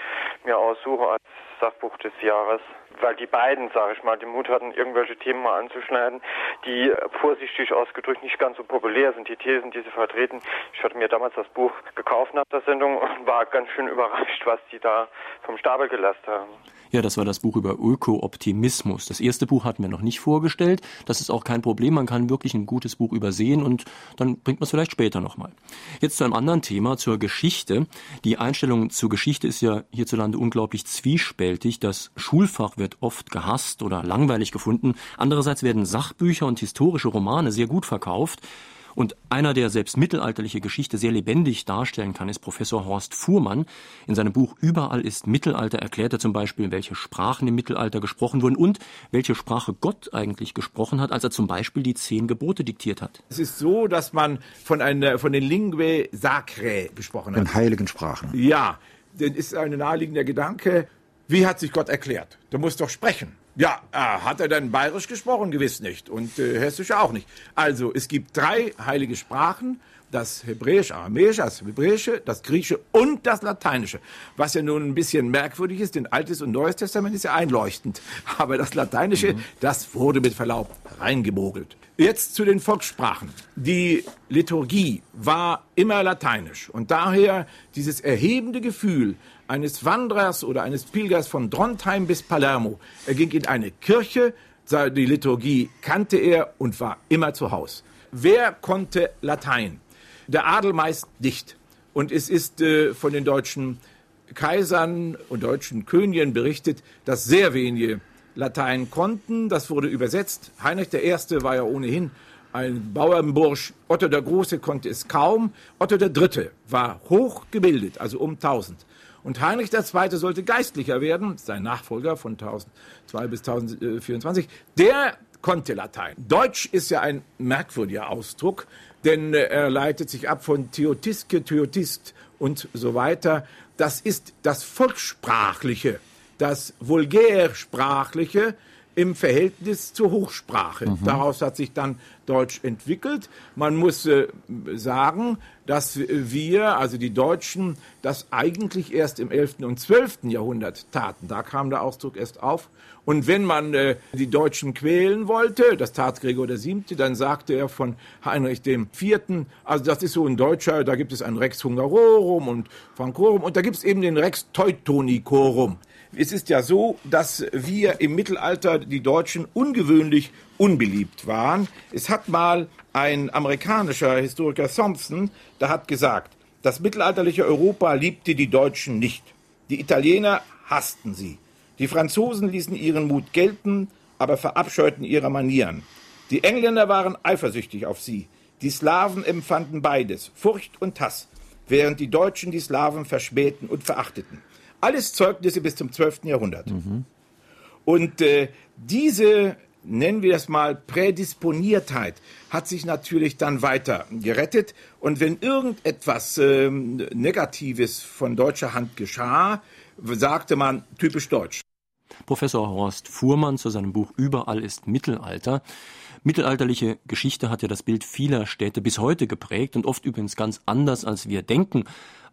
Speaker 18: mir aussuche als Sachbuch des Jahres weil die beiden, sage ich mal, den Mut hatten, irgendwelche Themen mal anzuschneiden, die vorsichtig ausgedrückt nicht ganz so populär sind, die Thesen, die sie vertreten. Ich hatte mir damals das Buch gekauft nach der Sendung und war ganz schön überrascht, was die da vom Stapel gelassen haben.
Speaker 1: Ja, das war das Buch über Öko-Optimismus. Das erste Buch hatten wir noch nicht vorgestellt. Das ist auch kein Problem. Man kann wirklich ein gutes Buch übersehen und dann bringt man es vielleicht später nochmal. Jetzt zu einem anderen Thema, zur Geschichte. Die Einstellung zur Geschichte ist ja hierzulande unglaublich zwiespältig. Das Schulfach wird wird oft gehasst oder langweilig gefunden. Andererseits werden Sachbücher und historische Romane sehr gut verkauft. Und einer, der selbst mittelalterliche Geschichte sehr lebendig darstellen kann, ist Professor Horst Fuhrmann. In seinem Buch Überall ist Mittelalter erklärt er zum Beispiel, welche Sprachen im Mittelalter gesprochen wurden und welche Sprache Gott eigentlich gesprochen hat, als er zum Beispiel die zehn Gebote diktiert hat.
Speaker 8: Es ist so, dass man von, einer, von den Lingue Sacrae gesprochen hat.
Speaker 6: Den heiligen Sprachen.
Speaker 8: Ja, das ist ein naheliegender Gedanke. Wie hat sich Gott erklärt? Du musst doch sprechen. Ja, äh, hat er dann bayerisch gesprochen? Gewiss nicht. Und äh, hessisch auch nicht. Also, es gibt drei heilige Sprachen. Das Hebräisch, Aramäische, das Hebräische, das Griechische und das Lateinische. Was ja nun ein bisschen merkwürdig ist, denn Altes und Neues Testament ist ja einleuchtend. Aber das Lateinische, mhm. das wurde mit Verlaub reingemogelt. Jetzt zu den Volkssprachen. Die Liturgie war immer lateinisch. Und daher dieses erhebende Gefühl, eines Wanderers oder eines Pilgers von Drontheim bis Palermo. Er ging in eine Kirche, die Liturgie kannte er und war immer zu Hause. Wer konnte Latein? Der Adel meist nicht. Und es ist äh, von den deutschen Kaisern und deutschen Königen berichtet, dass sehr wenige Latein konnten. Das wurde übersetzt. Heinrich I. war ja ohnehin ein Bauernbursch. Otto der Große konnte es kaum. Otto der Dritte war hochgebildet, also um 1000. Und Heinrich II. sollte Geistlicher werden, sein Nachfolger von 1002 bis 1024. Der konnte Latein. Deutsch ist ja ein merkwürdiger Ausdruck, denn äh, er leitet sich ab von Theotiske, Theotist und so weiter. Das ist das Volkssprachliche, das Vulgärsprachliche, im Verhältnis zur Hochsprache. Mhm. Daraus hat sich dann Deutsch entwickelt. Man muss äh, sagen, dass wir, also die Deutschen, das eigentlich erst im 11. und 12. Jahrhundert taten. Da kam der Ausdruck erst auf. Und wenn man äh, die Deutschen quälen wollte, das tat Gregor VII., dann sagte er von Heinrich IV., also das ist so ein Deutscher, da gibt es ein Rex Hungarorum und Francorum und da gibt es eben den Rex Teutonicorum. Es ist ja so, dass wir im Mittelalter die Deutschen ungewöhnlich unbeliebt waren. Es hat mal ein amerikanischer Historiker Thompson, der hat gesagt, das mittelalterliche Europa liebte die Deutschen nicht. Die Italiener hassten sie. Die Franzosen ließen ihren Mut gelten, aber verabscheuten ihre Manieren. Die Engländer waren eifersüchtig auf sie. Die Slawen empfanden beides, Furcht und Hass, während die Deutschen die Slawen verschmähten und verachteten. Alles Zeugnisse bis zum 12. Jahrhundert. Mhm. Und äh, diese, nennen wir das mal, Prädisponiertheit hat sich natürlich dann weiter gerettet. Und wenn irgendetwas äh, Negatives von deutscher Hand geschah, sagte man typisch deutsch.
Speaker 1: Professor Horst Fuhrmann zu seinem Buch Überall ist Mittelalter. Mittelalterliche Geschichte hat ja das Bild vieler Städte bis heute geprägt und oft übrigens ganz anders, als wir denken.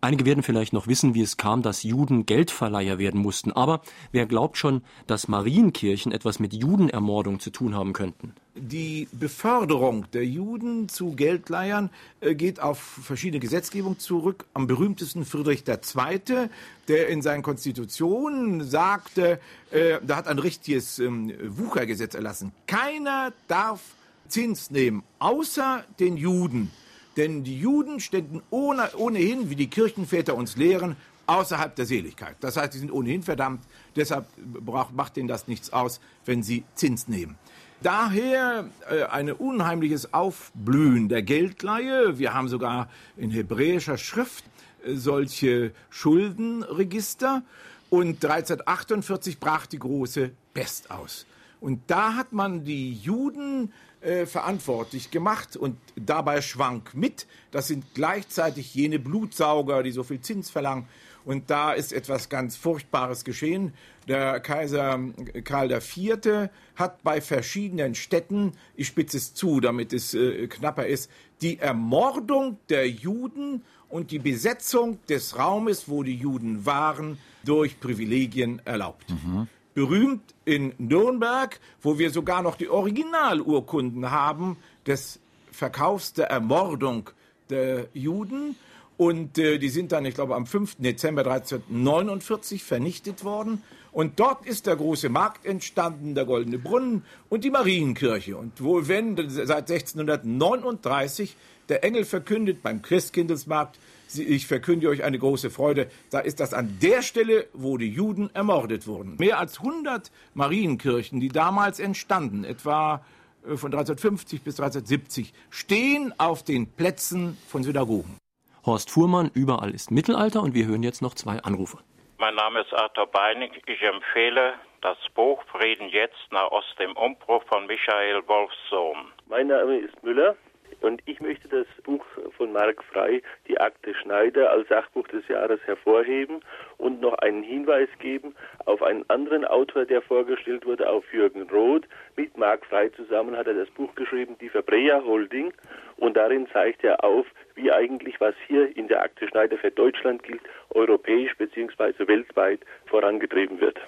Speaker 1: Einige werden vielleicht noch wissen, wie es kam, dass Juden Geldverleiher werden mussten. Aber wer glaubt schon, dass Marienkirchen etwas mit Judenermordung zu tun haben könnten?
Speaker 8: Die Beförderung der Juden zu Geldleihern äh, geht auf verschiedene Gesetzgebung zurück. Am berühmtesten Friedrich II., der in seinen Konstitutionen sagte, äh, da hat ein richtiges ähm, Wuchergesetz erlassen. Keiner darf Zins nehmen, außer den Juden. Denn die Juden ständen ohne, ohnehin, wie die Kirchenväter uns lehren, außerhalb der Seligkeit. Das heißt, sie sind ohnehin verdammt. Deshalb braucht, macht ihnen das nichts aus, wenn sie Zins nehmen. Daher äh, ein unheimliches Aufblühen der Geldleihe. Wir haben sogar in hebräischer Schrift äh, solche Schuldenregister. Und 1348 brach die große Pest aus. Und da hat man die Juden äh, verantwortlich gemacht und dabei schwank mit. Das sind gleichzeitig jene Blutsauger, die so viel Zins verlangen. Und da ist etwas ganz Furchtbares geschehen. Der Kaiser Karl IV. hat bei verschiedenen Städten, ich spitze es zu, damit es äh, knapper ist, die Ermordung der Juden und die Besetzung des Raumes, wo die Juden waren, durch Privilegien erlaubt. Mhm berühmt in Nürnberg, wo wir sogar noch die Originalurkunden haben des Verkaufs der Ermordung der Juden. Und äh, die sind dann, ich glaube, am 5. Dezember 1349 vernichtet worden. Und dort ist der große Markt entstanden, der Goldene Brunnen und die Marienkirche. Und wohl wenn seit 1639 der Engel verkündet beim Christkindlesmarkt, ich verkünde euch eine große Freude, da ist das an der Stelle, wo die Juden ermordet wurden. Mehr als 100 Marienkirchen, die damals entstanden, etwa äh, von 1350 bis 1370, stehen auf den Plätzen von Synagogen.
Speaker 1: Horst Fuhrmann, überall ist Mittelalter und wir hören jetzt noch zwei Anrufe.
Speaker 19: Mein Name ist Arthur Beinig. Ich empfehle das Buch Frieden jetzt nach aus dem Umbruch von Michael Wolfsohn.
Speaker 20: Mein Name ist Müller. Und ich möchte das Buch von Marc Frey, die Akte Schneider, als Sachbuch des Jahres hervorheben und noch einen Hinweis geben auf einen anderen Autor, der vorgestellt wurde, auf Jürgen Roth. Mit Marc Frey zusammen hat er das Buch geschrieben, Die Verbrecher Holding. Und darin zeigt er auf, wie eigentlich, was hier in der Akte Schneider für Deutschland gilt, europäisch bzw. weltweit vorangetrieben wird.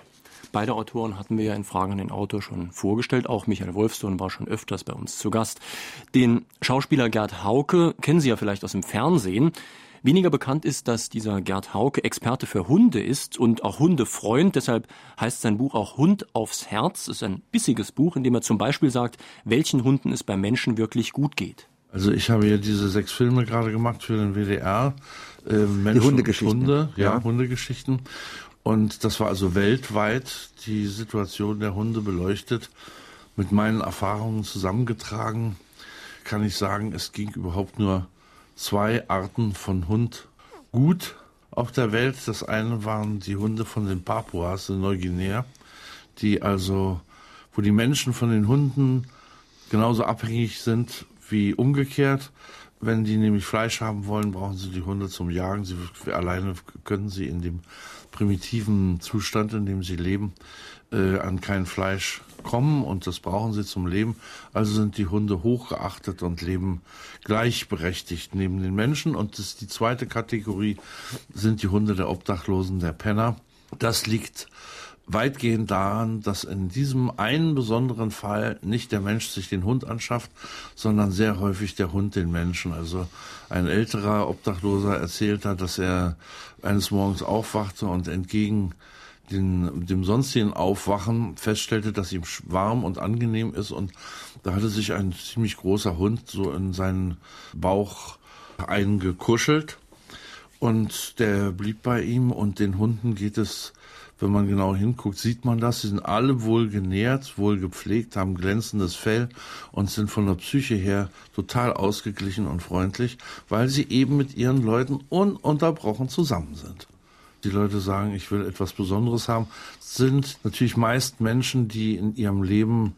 Speaker 1: Beide Autoren hatten wir ja in Fragen an den Autor schon vorgestellt. Auch Michael Wolfsohn war schon öfters bei uns zu Gast. Den Schauspieler Gerd Hauke kennen Sie ja vielleicht aus dem Fernsehen. Weniger bekannt ist, dass dieser Gerd Hauke Experte für Hunde ist und auch Hundefreund. Deshalb heißt sein Buch auch Hund aufs Herz. Es ist ein bissiges Buch, in dem er zum Beispiel sagt, welchen Hunden es beim Menschen wirklich gut geht.
Speaker 2: Also ich habe ja diese sechs Filme gerade gemacht für den WDR. Äh, Menschen
Speaker 6: Die Hundegeschichten.
Speaker 2: Hunde, ja, ja, Hundegeschichten. Und das war also weltweit die Situation der Hunde beleuchtet. Mit meinen Erfahrungen zusammengetragen kann ich sagen, es ging überhaupt nur zwei Arten von Hund gut auf der Welt. Das eine waren die Hunde von den Papuas in Neuguinea, die also, wo die Menschen von den Hunden genauso abhängig sind wie umgekehrt. Wenn die nämlich Fleisch haben wollen, brauchen sie die Hunde zum Jagen. Sie alleine können sie in dem primitiven Zustand, in dem sie leben, äh, an kein Fleisch kommen und das brauchen sie zum Leben. Also sind die Hunde hochgeachtet und leben gleichberechtigt neben den Menschen. Und das, die zweite Kategorie sind die Hunde der Obdachlosen, der Penner. Das liegt weitgehend daran, dass in diesem einen besonderen Fall nicht der Mensch sich den Hund anschafft, sondern sehr häufig der Hund den Menschen. Also ein älterer Obdachloser erzählt hat, dass er eines Morgens aufwachte und entgegen den, dem sonstigen Aufwachen feststellte, dass ihm warm und angenehm ist. Und da hatte sich ein ziemlich großer Hund so in seinen Bauch eingekuschelt. Und der blieb bei ihm. Und den Hunden geht es wenn man genau hinguckt, sieht man das. Sie sind alle wohl genährt, wohl gepflegt, haben glänzendes Fell und sind von der Psyche her total ausgeglichen und freundlich, weil sie eben mit ihren Leuten ununterbrochen zusammen sind. Die Leute sagen, ich will etwas Besonderes haben, sind natürlich meist Menschen, die in ihrem Leben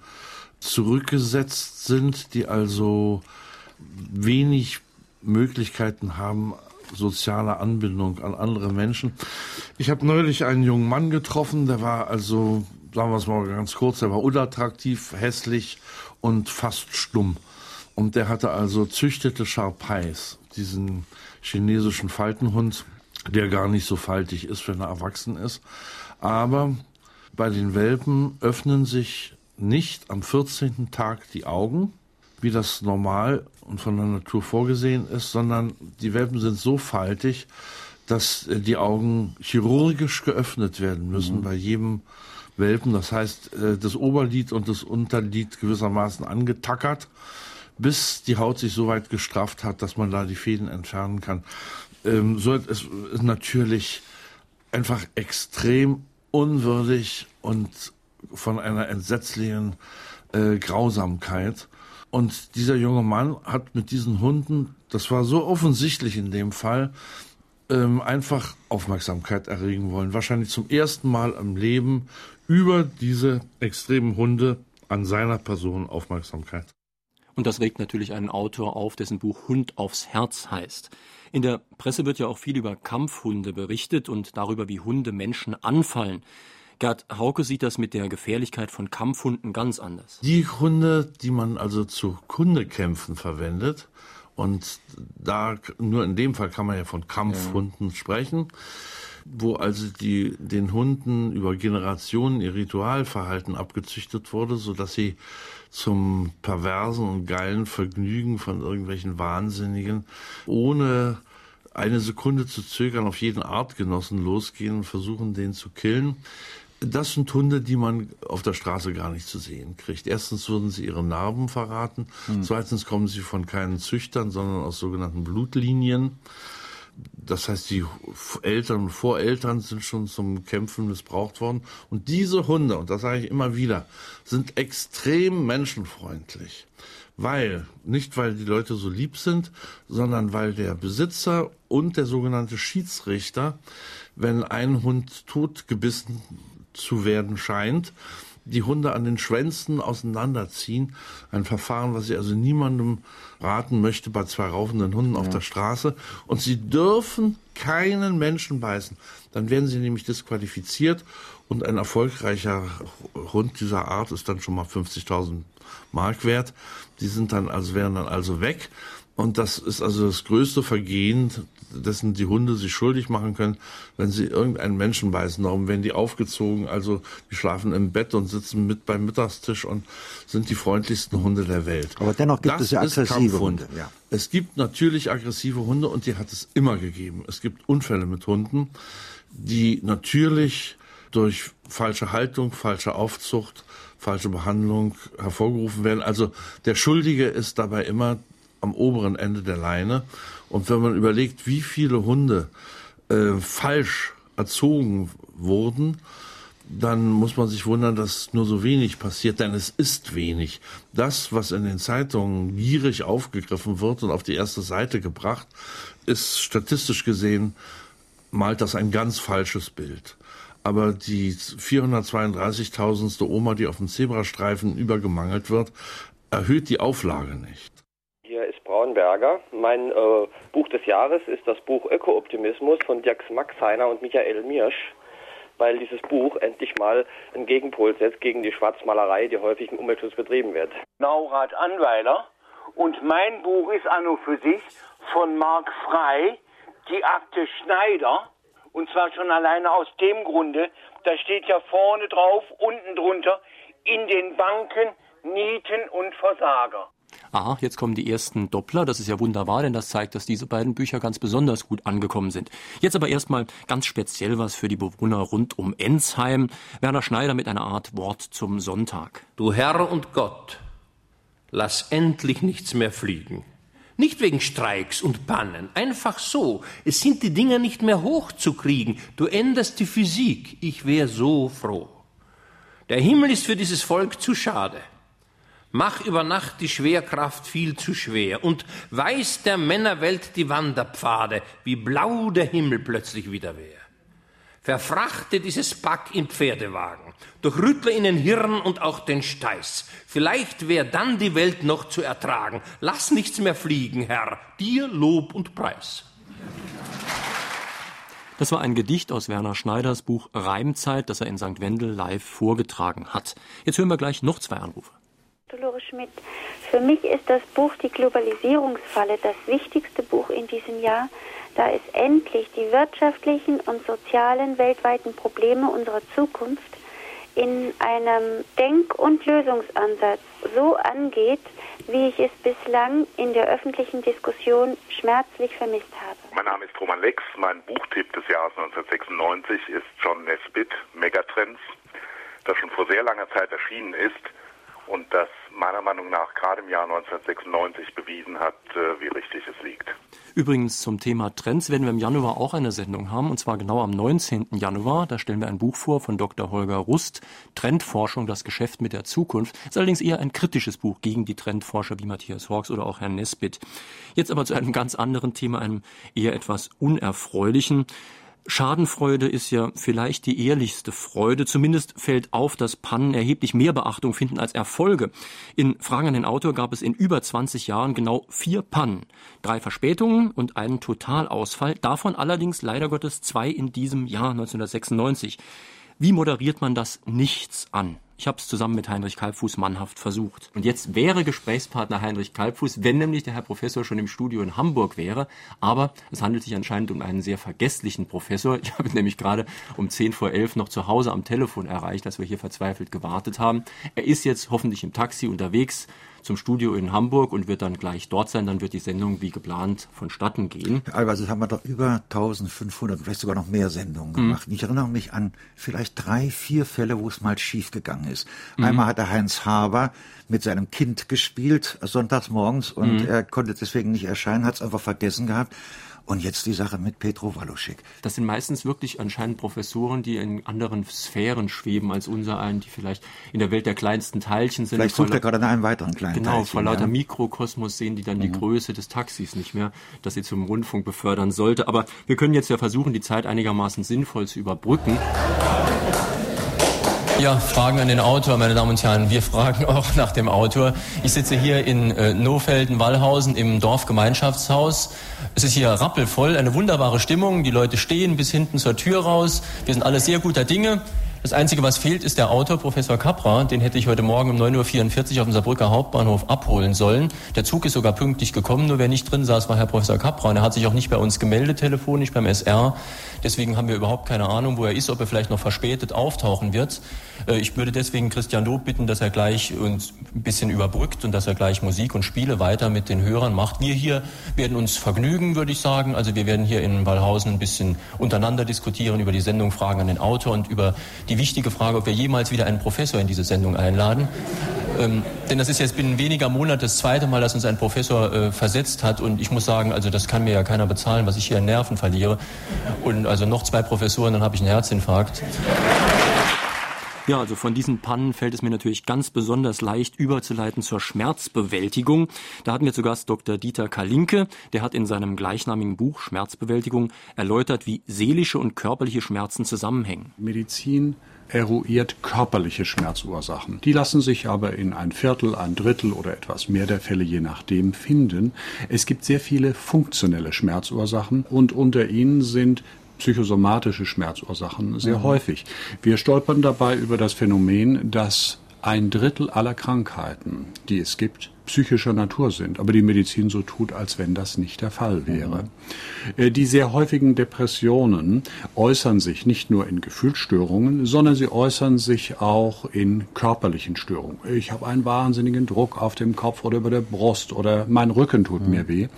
Speaker 2: zurückgesetzt sind, die also wenig Möglichkeiten haben, soziale Anbindung an andere Menschen. Ich habe neulich einen jungen Mann getroffen, der war also, sagen wir es mal ganz kurz, der war unattraktiv, hässlich und fast stumm. Und der hatte also züchtete Sharpeis, diesen chinesischen Faltenhund, der gar nicht so faltig ist, wenn er erwachsen ist. Aber bei den Welpen öffnen sich nicht am 14. Tag die Augen, wie das normal und von der Natur vorgesehen ist, sondern die Welpen sind so faltig, dass die Augen chirurgisch geöffnet werden müssen mhm. bei jedem Welpen. Das heißt, äh, das Oberlid und das Unterlid gewissermaßen angetackert, bis die Haut sich so weit gestrafft hat, dass man da die Fäden entfernen kann. Ähm, so ist natürlich einfach extrem unwürdig und von einer entsetzlichen äh, Grausamkeit. Und dieser junge Mann hat mit diesen Hunden, das war so offensichtlich in dem Fall, ähm, einfach Aufmerksamkeit erregen wollen. Wahrscheinlich zum ersten Mal im Leben über diese extremen Hunde an seiner Person Aufmerksamkeit.
Speaker 1: Und das regt natürlich einen Autor auf, dessen Buch Hund aufs Herz heißt. In der Presse wird ja auch viel über Kampfhunde berichtet und darüber, wie Hunde Menschen anfallen. Gerd Hauke sieht das mit der Gefährlichkeit von Kampfhunden ganz anders.
Speaker 2: Die Hunde, die man also zu Kundekämpfen verwendet, und da, nur in dem Fall kann man ja von Kampfhunden ja. sprechen, wo also die, den Hunden über Generationen ihr Ritualverhalten abgezüchtet wurde, so dass sie zum perversen und geilen Vergnügen von irgendwelchen Wahnsinnigen ohne eine Sekunde zu zögern auf jeden Artgenossen losgehen und versuchen, den zu killen. Das sind Hunde, die man auf der Straße gar nicht zu sehen kriegt. Erstens würden sie ihre Narben verraten. Mhm. Zweitens kommen sie von keinen Züchtern, sondern aus sogenannten Blutlinien. Das heißt, die Eltern und Voreltern sind schon zum Kämpfen missbraucht worden. Und diese Hunde, und das sage ich immer wieder, sind extrem menschenfreundlich. Weil, nicht weil die Leute so lieb sind, sondern weil der Besitzer und der sogenannte Schiedsrichter, wenn ein Hund totgebissen zu werden scheint, die Hunde an den Schwänzen auseinanderziehen. Ein Verfahren, was ich also niemandem raten möchte bei zwei raufenden Hunden ja. auf der Straße. Und sie dürfen keinen Menschen beißen. Dann werden sie nämlich disqualifiziert und ein erfolgreicher Hund dieser Art ist dann schon mal 50.000 Mark wert. Die sind dann also, wären dann also weg. Und das ist also das größte Vergehen, dessen die Hunde sich schuldig machen können, wenn sie irgendeinen Menschen beißen. Darum werden die aufgezogen, also die schlafen im Bett und sitzen mit beim Mittagstisch und sind die freundlichsten Hunde der Welt.
Speaker 6: Aber dennoch gibt das es ja aggressive Hunde.
Speaker 2: Ja. Es gibt natürlich aggressive Hunde und die hat es immer gegeben. Es gibt Unfälle mit Hunden, die natürlich durch falsche Haltung, falsche Aufzucht, falsche Behandlung hervorgerufen werden. Also der Schuldige ist dabei immer am oberen Ende der Leine. Und wenn man überlegt, wie viele Hunde äh, falsch erzogen wurden, dann muss man sich wundern, dass nur so wenig passiert, denn es ist wenig. Das, was in den Zeitungen gierig aufgegriffen wird und auf die erste Seite gebracht, ist statistisch gesehen, malt das ein ganz falsches Bild. Aber die 432.000. Oma, die auf dem Zebrastreifen übergemangelt wird, erhöht die Auflage nicht.
Speaker 21: Braunberger. Mein äh, Buch des Jahres ist das Buch Öko-Optimismus von Dirk Maxheiner und Michael Mirsch, weil dieses Buch endlich mal einen Gegenpol setzt gegen die Schwarzmalerei, die häufig im Umweltschutz betrieben wird.
Speaker 22: Naurat Anweiler und mein Buch ist an und für sich von Marc Frey, die Akte Schneider. Und zwar schon alleine aus dem Grunde, da steht ja vorne drauf, unten drunter, in den Banken Nieten und Versager.
Speaker 1: Aha, jetzt kommen die ersten Doppler. Das ist ja wunderbar, denn das zeigt, dass diese beiden Bücher ganz besonders gut angekommen sind. Jetzt aber erstmal ganz speziell was für die Bewohner rund um Ensheim. Werner Schneider mit einer Art Wort zum Sonntag.
Speaker 4: Du Herr und Gott, lass endlich nichts mehr fliegen. Nicht wegen Streiks und Pannen, einfach so. Es sind die Dinger nicht mehr hochzukriegen. Du änderst die Physik. Ich wäre so froh. Der Himmel ist für dieses Volk zu schade. Mach über Nacht die Schwerkraft viel zu schwer und weiß der Männerwelt die Wanderpfade, wie blau der Himmel plötzlich wieder wäre. Verfrachte dieses Pack in Pferdewagen, durchrüttle ihnen Hirn und auch den Steiß. Vielleicht wär dann die Welt noch zu ertragen. Lass nichts mehr fliegen, Herr, dir Lob und Preis.
Speaker 1: Das war ein Gedicht aus Werner Schneiders Buch Reimzeit, das er in St. Wendel live vorgetragen hat. Jetzt hören wir gleich noch zwei Anrufe.
Speaker 23: Dolores Schmidt. Für mich ist das Buch Die Globalisierungsfalle das wichtigste Buch in diesem Jahr, da es endlich die wirtschaftlichen und sozialen weltweiten Probleme unserer Zukunft in einem Denk- und Lösungsansatz so angeht, wie ich es bislang in der öffentlichen Diskussion schmerzlich vermisst habe.
Speaker 24: Mein Name ist Roman Lex. Mein Buchtipp des Jahres 1996 ist John Nesbitt, Megatrends, das schon vor sehr langer Zeit erschienen ist und das meiner Meinung nach gerade im Jahr 1996 bewiesen hat, äh, wie richtig es liegt.
Speaker 1: Übrigens zum Thema Trends werden wir im Januar auch eine Sendung haben, und zwar genau am 19. Januar. Da stellen wir ein Buch vor von Dr. Holger Rust, Trendforschung, das Geschäft mit der Zukunft. Ist allerdings eher ein kritisches Buch gegen die Trendforscher wie Matthias Hawks oder auch Herrn Nesbitt. Jetzt aber zu einem ganz anderen Thema, einem eher etwas unerfreulichen. Schadenfreude ist ja vielleicht die ehrlichste Freude. Zumindest fällt auf, dass Pannen erheblich mehr Beachtung finden als Erfolge. In Fragen an den Autor gab es in über 20 Jahren genau vier Pannen. Drei Verspätungen und einen Totalausfall. Davon allerdings leider Gottes zwei in diesem Jahr 1996. Wie moderiert man das nichts an? Ich habe es zusammen mit Heinrich Kalbfuß mannhaft versucht. Und jetzt wäre Gesprächspartner Heinrich Kalbfuß, wenn nämlich der Herr Professor schon im Studio in Hamburg wäre. Aber es handelt sich anscheinend um einen sehr vergesslichen Professor. Ich habe nämlich gerade um 10 vor 11 noch zu Hause am Telefon erreicht, als wir hier verzweifelt gewartet haben. Er ist jetzt hoffentlich im Taxi unterwegs zum Studio in Hamburg und wird dann gleich dort sein. Dann wird die Sendung wie geplant vonstatten gehen.
Speaker 6: Also haben wir doch über 1500, vielleicht sogar noch mehr Sendungen hm. gemacht. Mhm. Ich erinnere mich an vielleicht drei, vier Fälle, wo es mal schief gegangen ist. Mhm. Einmal hatte Heinz Haber mit seinem Kind gespielt, sonntags morgens, und mhm. er konnte deswegen nicht erscheinen, hat es einfach vergessen gehabt. Und jetzt die Sache mit Petro Waluschek.
Speaker 1: Das sind meistens wirklich anscheinend Professoren, die in anderen Sphären schweben als unser einen, die vielleicht in der Welt der kleinsten Teilchen sind.
Speaker 6: Vielleicht sucht er gerade einen weiteren kleinen
Speaker 1: genau,
Speaker 6: Teilchen.
Speaker 1: Genau, vor lauter ja. Mikrokosmos sehen die dann mhm. die Größe des Taxis nicht mehr, das sie zum Rundfunk befördern sollte. Aber wir können jetzt ja versuchen, die Zeit einigermaßen sinnvoll zu überbrücken. Ja, Fragen an den Autor, meine Damen und Herren. Wir fragen auch nach dem Autor. Ich sitze hier in äh, Nofelden-Wallhausen im Dorfgemeinschaftshaus. Es ist hier rappelvoll, eine wunderbare Stimmung. Die Leute stehen bis hinten zur Tür raus. Wir sind alle sehr guter Dinge. Das Einzige, was fehlt, ist der Autor, Professor Capra. Den hätte ich heute Morgen um 9.44 Uhr auf dem Saarbrücker Hauptbahnhof abholen sollen. Der Zug ist sogar pünktlich gekommen, nur wer nicht drin saß, war Herr Professor Capra. Und er hat sich auch nicht bei uns gemeldet, telefonisch beim SR. Deswegen haben wir überhaupt keine Ahnung, wo er ist, ob er vielleicht noch verspätet auftauchen wird. Äh, ich würde deswegen Christian Lob bitten, dass er gleich uns ein bisschen überbrückt und dass er gleich Musik und Spiele weiter mit den Hörern macht. Wir hier werden uns vergnügen, würde ich sagen. Also wir werden hier in Wallhausen ein bisschen untereinander diskutieren über die Sendung Fragen an den Autor und über die wichtige Frage, ob wir jemals wieder einen Professor in diese Sendung einladen. Ähm, denn das ist jetzt binnen weniger Monate das zweite Mal, dass uns ein Professor äh, versetzt hat. Und ich muss sagen, also das kann mir ja keiner bezahlen, was ich hier an Nerven verliere. Und also noch zwei Professoren, dann habe ich einen Herzinfarkt. Ja, also von diesen Pannen fällt es mir natürlich ganz besonders leicht überzuleiten zur Schmerzbewältigung. Da hatten wir zu Gast Dr. Dieter Kalinke. Der hat in seinem gleichnamigen Buch Schmerzbewältigung erläutert, wie seelische und körperliche Schmerzen zusammenhängen.
Speaker 25: Medizin eruiert körperliche Schmerzursachen. Die lassen sich aber in ein Viertel, ein Drittel oder etwas mehr der Fälle je nachdem finden. Es gibt sehr viele funktionelle Schmerzursachen und unter ihnen sind psychosomatische Schmerzursachen sehr mhm. häufig. Wir stolpern dabei über das Phänomen, dass ein Drittel aller Krankheiten, die es gibt, psychischer Natur sind, aber die Medizin so tut, als wenn das nicht der Fall wäre. Mhm. Die sehr häufigen Depressionen äußern sich nicht nur in Gefühlsstörungen, sondern sie äußern sich auch in körperlichen Störungen. Ich habe einen wahnsinnigen Druck auf dem Kopf oder über der Brust oder mein Rücken tut mhm. mir weh.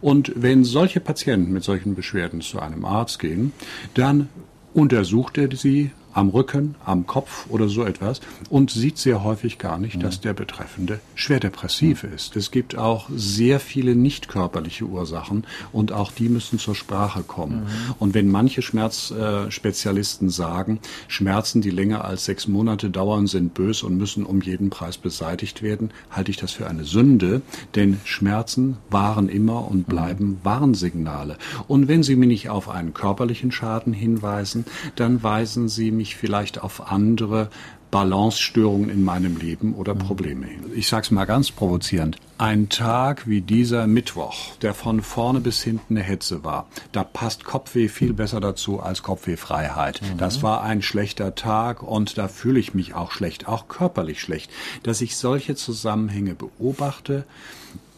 Speaker 25: Und wenn solche Patienten mit solchen Beschwerden zu einem Arzt gehen, dann untersucht er sie am Rücken, am Kopf oder so etwas und sieht sehr häufig gar nicht, dass der Betreffende schwer depressiv ist. Es gibt auch sehr viele nicht körperliche Ursachen und auch die müssen zur Sprache kommen. Mhm. Und wenn manche Schmerzspezialisten sagen, Schmerzen, die länger als sechs Monate dauern, sind bös und müssen um jeden Preis beseitigt werden, halte ich das für eine Sünde, denn Schmerzen waren immer und bleiben mhm. Warnsignale. Und wenn Sie mir nicht auf einen körperlichen Schaden hinweisen, dann weisen Sie mich mich vielleicht auf andere Balancestörungen in meinem Leben oder Probleme hin. Ich sage es mal ganz provozierend. Ein Tag wie dieser Mittwoch, der von vorne bis hinten eine Hetze war, da passt Kopfweh viel besser dazu als Kopfwehfreiheit. Mhm. Das war ein schlechter Tag und da fühle ich mich auch schlecht, auch körperlich schlecht, dass ich solche Zusammenhänge beobachte,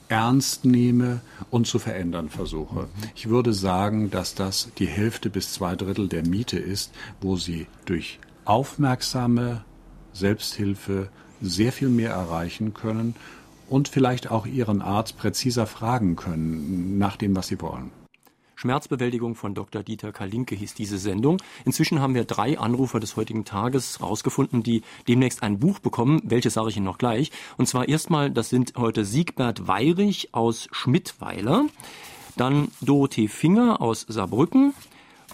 Speaker 25: ernst nehme und zu verändern versuche. Ich würde sagen, dass das die Hälfte bis zwei Drittel der Miete ist, wo Sie durch aufmerksame Selbsthilfe sehr viel mehr erreichen können und vielleicht auch Ihren Arzt präziser fragen können nach dem, was Sie wollen.
Speaker 1: Schmerzbewältigung von Dr. Dieter Kalinke hieß diese Sendung. Inzwischen haben wir drei Anrufer des heutigen Tages rausgefunden, die demnächst ein Buch bekommen. Welches sage ich Ihnen noch gleich. Und zwar erstmal, das sind heute Siegbert Weirich aus Schmidtweiler, dann Dorothee Finger aus Saarbrücken,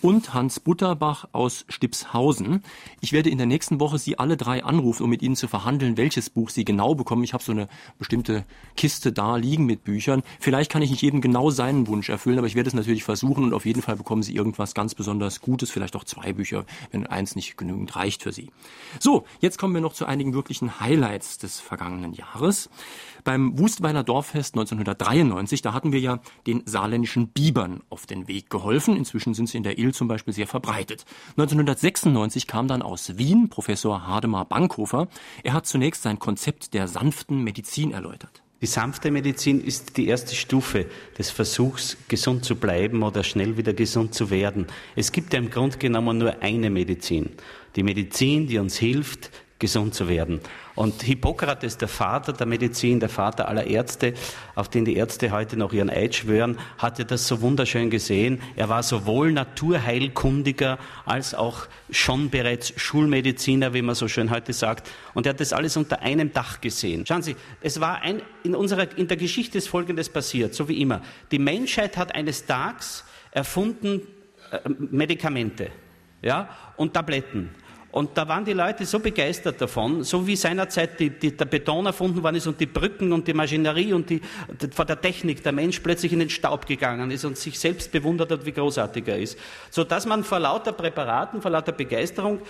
Speaker 1: und Hans Butterbach aus Stipshausen. Ich werde in der nächsten Woche Sie alle drei anrufen, um mit Ihnen zu verhandeln, welches Buch Sie genau bekommen. Ich habe so eine bestimmte Kiste da liegen mit Büchern. Vielleicht kann ich nicht jedem genau seinen Wunsch erfüllen, aber ich werde es natürlich versuchen und auf jeden Fall bekommen Sie irgendwas ganz besonders Gutes, vielleicht auch zwei Bücher, wenn eins nicht genügend reicht für Sie. So, jetzt kommen wir noch zu einigen wirklichen Highlights des vergangenen Jahres. Beim Wustweiler Dorffest 1993, da hatten wir ja den saarländischen Bibern auf den Weg geholfen. Inzwischen sind sie in der Ill zum Beispiel sehr verbreitet. 1996 kam dann aus Wien Professor Hademar Bankhofer. Er hat zunächst sein Konzept der sanften Medizin erläutert.
Speaker 26: Die sanfte Medizin ist die erste Stufe des Versuchs, gesund zu bleiben oder schnell wieder gesund zu werden. Es gibt ja im Grunde genommen nur eine Medizin. Die Medizin, die uns hilft, gesund zu werden. Und Hippokrates, der Vater der Medizin, der Vater aller Ärzte, auf den die Ärzte heute noch ihren Eid schwören, hatte das so wunderschön gesehen. Er war sowohl Naturheilkundiger als auch schon bereits Schulmediziner, wie man so schön heute sagt. Und er hat das alles unter einem Dach gesehen. Schauen Sie, es war ein, in unserer, in der Geschichte ist Folgendes passiert, so wie immer. Die Menschheit hat eines Tages erfunden äh, Medikamente, ja, und Tabletten. Und da waren die Leute so begeistert davon, so wie seinerzeit die, die, der Beton erfunden worden ist und die Brücken und die Maschinerie und die, vor der Technik der Mensch plötzlich in den Staub gegangen ist und sich selbst bewundert hat, wie großartig er ist. So dass man vor lauter Präparaten, vor lauter Begeisterung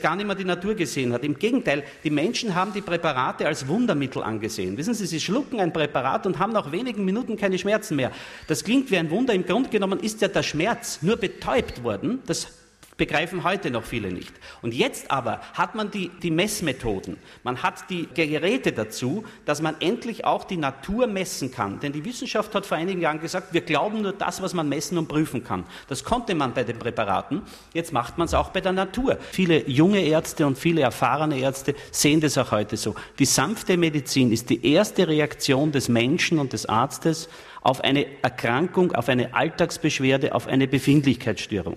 Speaker 26: gar nicht mehr die Natur gesehen hat. Im Gegenteil, die Menschen haben die Präparate als Wundermittel angesehen. Wissen Sie, sie schlucken ein Präparat und haben nach wenigen Minuten keine Schmerzen mehr. Das klingt wie ein Wunder. Im Grunde genommen ist ja der Schmerz nur betäubt worden. Das begreifen heute noch viele nicht. Und jetzt aber hat man die, die Messmethoden, man hat die Geräte dazu, dass man endlich auch die Natur messen kann. Denn die Wissenschaft hat vor einigen Jahren gesagt, wir glauben nur das, was man messen und prüfen kann. Das konnte man bei den Präparaten, jetzt macht man es auch bei der Natur. Viele junge Ärzte und viele erfahrene Ärzte sehen das auch heute so. Die sanfte Medizin ist die erste Reaktion des Menschen und des Arztes auf eine Erkrankung, auf eine Alltagsbeschwerde, auf eine Befindlichkeitsstörung.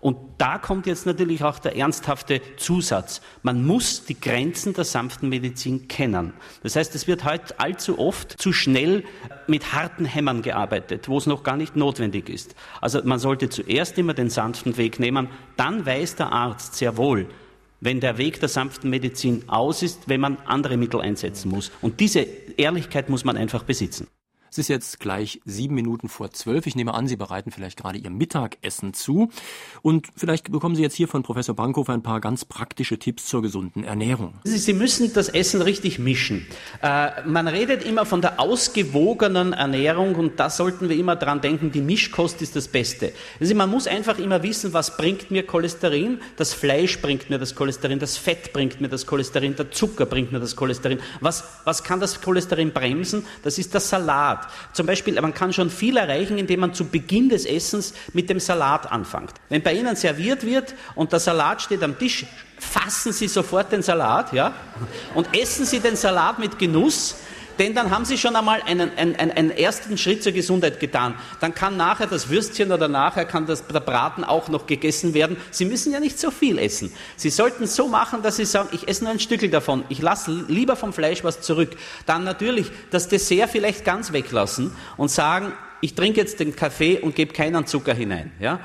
Speaker 26: Und da kommt jetzt natürlich auch der ernsthafte Zusatz. Man muss die Grenzen der sanften Medizin kennen. Das heißt, es wird heute allzu oft zu schnell mit harten Hämmern gearbeitet, wo es noch gar nicht notwendig ist. Also man sollte zuerst immer den sanften Weg nehmen, dann weiß der Arzt sehr wohl, wenn der Weg der sanften Medizin aus ist, wenn man andere Mittel einsetzen muss. Und diese Ehrlichkeit muss man einfach besitzen.
Speaker 1: Es ist jetzt gleich sieben Minuten vor zwölf. Ich nehme an, Sie bereiten vielleicht gerade Ihr Mittagessen zu. Und vielleicht bekommen Sie jetzt hier von Professor Bankhofer ein paar ganz praktische Tipps zur gesunden Ernährung.
Speaker 26: Sie müssen das Essen richtig mischen. Äh, man redet immer von der ausgewogenen Ernährung und da sollten wir immer dran denken, die Mischkost ist das Beste. Also man muss einfach immer wissen, was bringt mir Cholesterin. Das Fleisch bringt mir das Cholesterin, das Fett bringt mir das Cholesterin, der Zucker bringt mir das Cholesterin. Was, was kann das Cholesterin bremsen? Das ist der Salat. Salat. Zum Beispiel, man kann schon viel erreichen, indem man zu Beginn des Essens mit dem Salat anfängt. Wenn bei Ihnen serviert wird und der Salat steht am Tisch, fassen Sie sofort den Salat, ja, und essen Sie den Salat mit Genuss, denn dann haben Sie schon einmal einen, einen, einen, ersten Schritt zur Gesundheit getan. Dann kann nachher das Würstchen oder nachher kann das, der Braten auch noch gegessen werden. Sie müssen ja nicht so viel essen. Sie sollten so machen, dass Sie sagen, ich esse nur ein Stückel davon. Ich lasse lieber vom Fleisch was zurück. Dann natürlich das Dessert vielleicht ganz weglassen und sagen, ich trinke jetzt den Kaffee und gebe keinen Zucker hinein. Ja?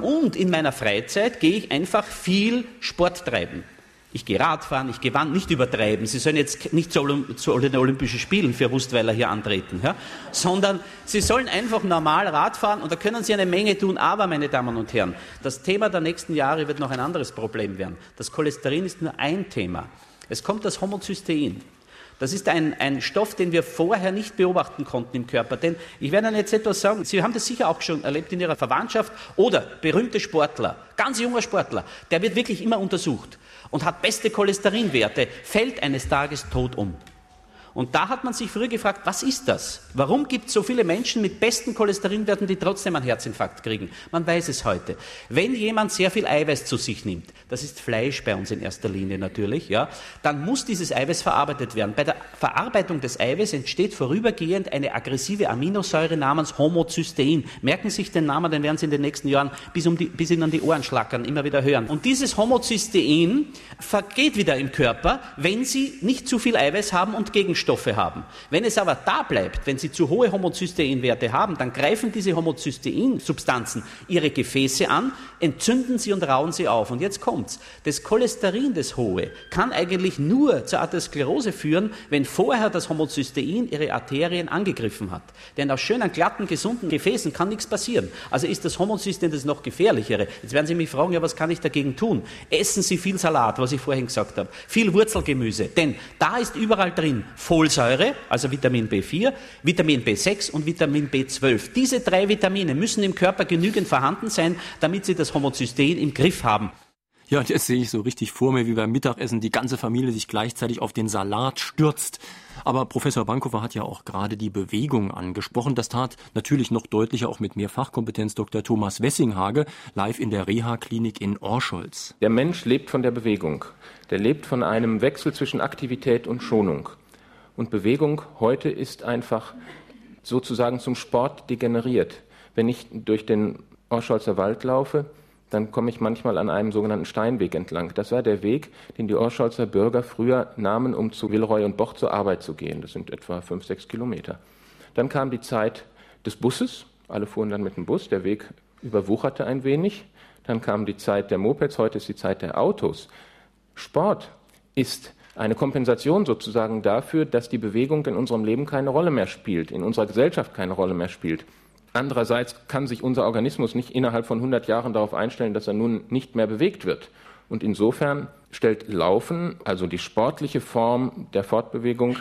Speaker 26: Und in meiner Freizeit gehe ich einfach viel Sport treiben. Ich gehe Radfahren, ich gehe Wand, nicht übertreiben. Sie sollen jetzt nicht zu, zu den Olympischen Spielen für Wustweiler hier antreten, ja? sondern Sie sollen einfach normal Radfahren und da können Sie eine Menge tun. Aber, meine Damen und Herren, das Thema der nächsten Jahre wird noch ein anderes Problem werden. Das Cholesterin ist nur ein Thema. Es kommt das Homozystein. Das ist ein, ein Stoff, den wir vorher nicht beobachten konnten im Körper. Denn ich werde Ihnen jetzt etwas sagen, Sie haben das sicher auch schon erlebt in Ihrer Verwandtschaft oder berühmte Sportler, ganz junger Sportler, der wird wirklich immer untersucht und hat beste Cholesterinwerte, fällt eines Tages tot um. Und da hat man sich früher gefragt, was ist das? Warum gibt es so viele Menschen mit besten Cholesterinwerten, die trotzdem einen Herzinfarkt kriegen? Man weiß es heute. Wenn jemand sehr viel Eiweiß zu sich nimmt, das ist Fleisch bei uns in erster Linie natürlich, ja, dann muss dieses Eiweiß verarbeitet werden. Bei der Verarbeitung des Eiweiß entsteht vorübergehend eine aggressive Aminosäure namens Homozystein. Merken Sie sich den Namen, den werden Sie in den nächsten Jahren bis, um die, bis Ihnen die Ohren schlackern, immer wieder hören. Und dieses Homozystein vergeht wieder im Körper, wenn Sie nicht zu viel Eiweiß haben und Gegenstände Giftstoffe haben. Wenn es aber da bleibt, wenn Sie zu hohe Homozysteinwerte haben, dann greifen diese Homozysteinsubstanzen Ihre Gefäße an, entzünden sie und rauen sie auf. Und jetzt kommt's. Das Cholesterin, das hohe, kann eigentlich nur zur Atherosklerose führen, wenn vorher das Homozystein Ihre Arterien angegriffen hat. Denn aus schönen, glatten, gesunden Gefäßen kann nichts passieren. Also ist das Homozystein das noch gefährlichere. Jetzt werden Sie mich fragen, ja, was kann ich dagegen tun? Essen Sie viel Salat, was ich vorhin gesagt habe. Viel Wurzelgemüse. Denn da ist überall drin Folsäure, also Vitamin B4, Vitamin B6 und Vitamin B12. Diese drei Vitamine müssen im Körper genügend vorhanden sein, damit sie das Homozystein im Griff haben.
Speaker 1: Ja, und jetzt sehe ich so richtig vor mir, wie beim Mittagessen die ganze Familie sich gleichzeitig auf den Salat stürzt. Aber Professor Bankhofer hat ja auch gerade die Bewegung angesprochen. Das tat natürlich noch deutlicher auch mit mehr Fachkompetenz Dr. Thomas Wessinghage live in der Reha-Klinik in Orscholz.
Speaker 27: Der Mensch lebt von der Bewegung. Der lebt von einem Wechsel zwischen Aktivität und Schonung. Und Bewegung heute ist einfach sozusagen zum Sport degeneriert. Wenn ich durch den Orscholzer Wald laufe, dann komme ich manchmal an einem sogenannten Steinweg entlang. Das war der Weg, den die Orscholzer Bürger früher nahmen, um zu Wilroy und Boch zur Arbeit zu gehen. Das sind etwa fünf, sechs Kilometer. Dann kam die Zeit des Busses. Alle fuhren dann mit dem Bus. Der Weg überwucherte ein wenig. Dann kam die Zeit der Mopeds. Heute ist die Zeit der Autos. Sport ist eine Kompensation sozusagen dafür, dass die Bewegung in unserem Leben keine Rolle mehr spielt, in unserer Gesellschaft keine Rolle mehr spielt. Andererseits kann sich unser Organismus nicht innerhalb von 100 Jahren darauf einstellen, dass er nun nicht mehr bewegt wird. Und insofern stellt Laufen, also die sportliche Form der Fortbewegung,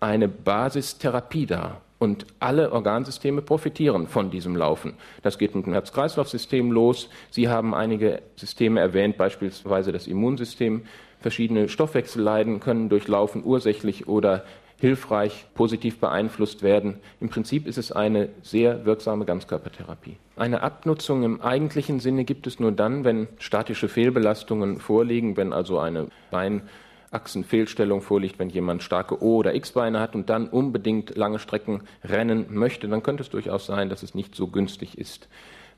Speaker 27: eine Basistherapie dar. Und alle Organsysteme profitieren von diesem Laufen. Das geht mit dem Herz-Kreislauf-System los. Sie haben einige Systeme erwähnt, beispielsweise das Immunsystem. Verschiedene Stoffwechselleiden können durch Laufen ursächlich oder hilfreich positiv beeinflusst werden. Im Prinzip ist es eine sehr wirksame Ganzkörpertherapie. Eine Abnutzung im eigentlichen Sinne gibt es nur dann, wenn statische Fehlbelastungen vorliegen, wenn also eine Beinachsenfehlstellung vorliegt, wenn jemand starke O- oder X-Beine hat und dann unbedingt lange Strecken rennen möchte, dann könnte es durchaus sein, dass es nicht so günstig ist.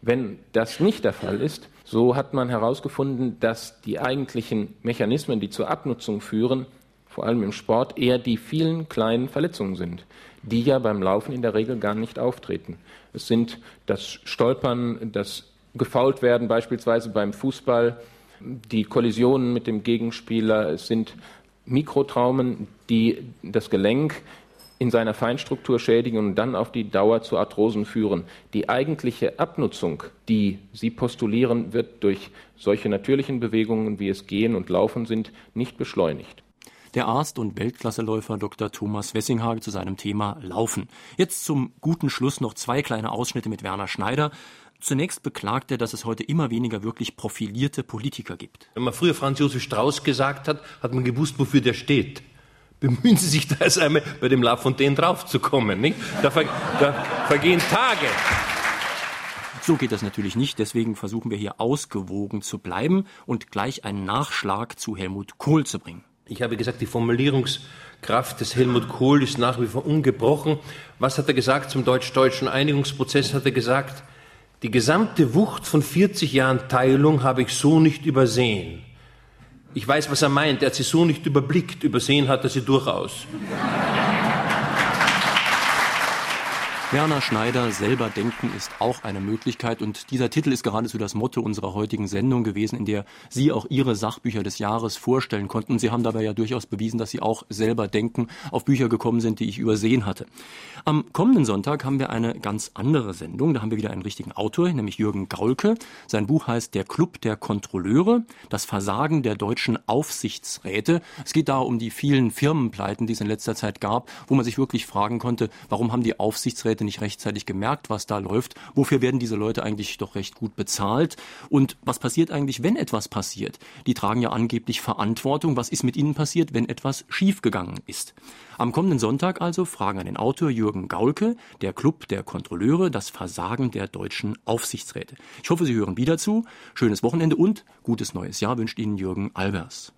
Speaker 27: Wenn das nicht der Fall ist, so hat man herausgefunden, dass die eigentlichen Mechanismen, die zur Abnutzung führen, vor allem im Sport, eher die vielen kleinen Verletzungen sind, die ja beim Laufen in der Regel gar nicht auftreten. Es sind das Stolpern, das gefault werden, beispielsweise beim Fußball, die Kollisionen mit dem Gegenspieler, es sind Mikrotraumen, die das Gelenk in seiner Feinstruktur schädigen und dann auf die Dauer zu Arthrosen führen. Die eigentliche Abnutzung, die Sie postulieren, wird durch solche natürlichen Bewegungen, wie es Gehen und Laufen sind, nicht beschleunigt
Speaker 1: der Arzt und Weltklasseläufer Dr. Thomas Wessinghage zu seinem Thema Laufen. Jetzt zum guten Schluss noch zwei kleine Ausschnitte mit Werner Schneider. Zunächst beklagt er, dass es heute immer weniger wirklich profilierte Politiker gibt.
Speaker 4: Wenn man früher Franz Josef Strauß gesagt hat, hat man gewusst, wofür der steht. Bemühen Sie sich da erst einmal bei dem La Fontaine draufzukommen. Nicht? Da, ver da vergehen Tage.
Speaker 1: So geht das natürlich nicht, deswegen versuchen wir hier ausgewogen zu bleiben und gleich einen Nachschlag zu Helmut Kohl zu bringen.
Speaker 4: Ich habe gesagt, die Formulierungskraft des Helmut Kohl ist nach wie vor ungebrochen. Was hat er gesagt zum deutsch-deutschen Einigungsprozess? Hat er gesagt, die gesamte Wucht von 40 Jahren Teilung habe ich so nicht übersehen. Ich weiß, was er meint. Er hat sie so nicht überblickt. Übersehen hat er sie durchaus.
Speaker 1: Werner Schneider, selber denken ist auch eine Möglichkeit. Und dieser Titel ist geradezu das Motto unserer heutigen Sendung gewesen, in der Sie auch Ihre Sachbücher des Jahres vorstellen konnten. Sie haben dabei ja durchaus bewiesen, dass Sie auch selber denken, auf Bücher gekommen sind, die ich übersehen hatte. Am kommenden Sonntag haben wir eine ganz andere Sendung. Da haben wir wieder einen richtigen Autor, nämlich Jürgen Gaulke. Sein Buch heißt Der Club der Kontrolleure, das Versagen der deutschen Aufsichtsräte. Es geht da um die vielen Firmenpleiten, die es in letzter Zeit gab, wo man sich wirklich fragen konnte, warum haben die Aufsichtsräte nicht rechtzeitig gemerkt, was da läuft. Wofür werden diese Leute eigentlich doch recht gut bezahlt? Und was passiert eigentlich, wenn etwas passiert? Die tragen ja angeblich Verantwortung. Was ist mit ihnen passiert, wenn etwas schiefgegangen ist? Am kommenden Sonntag also fragen an den Autor Jürgen Gaulke, der Club der Kontrolleure, das Versagen der deutschen Aufsichtsräte. Ich hoffe, Sie hören wieder zu. Schönes Wochenende und gutes neues Jahr wünscht Ihnen Jürgen Albers.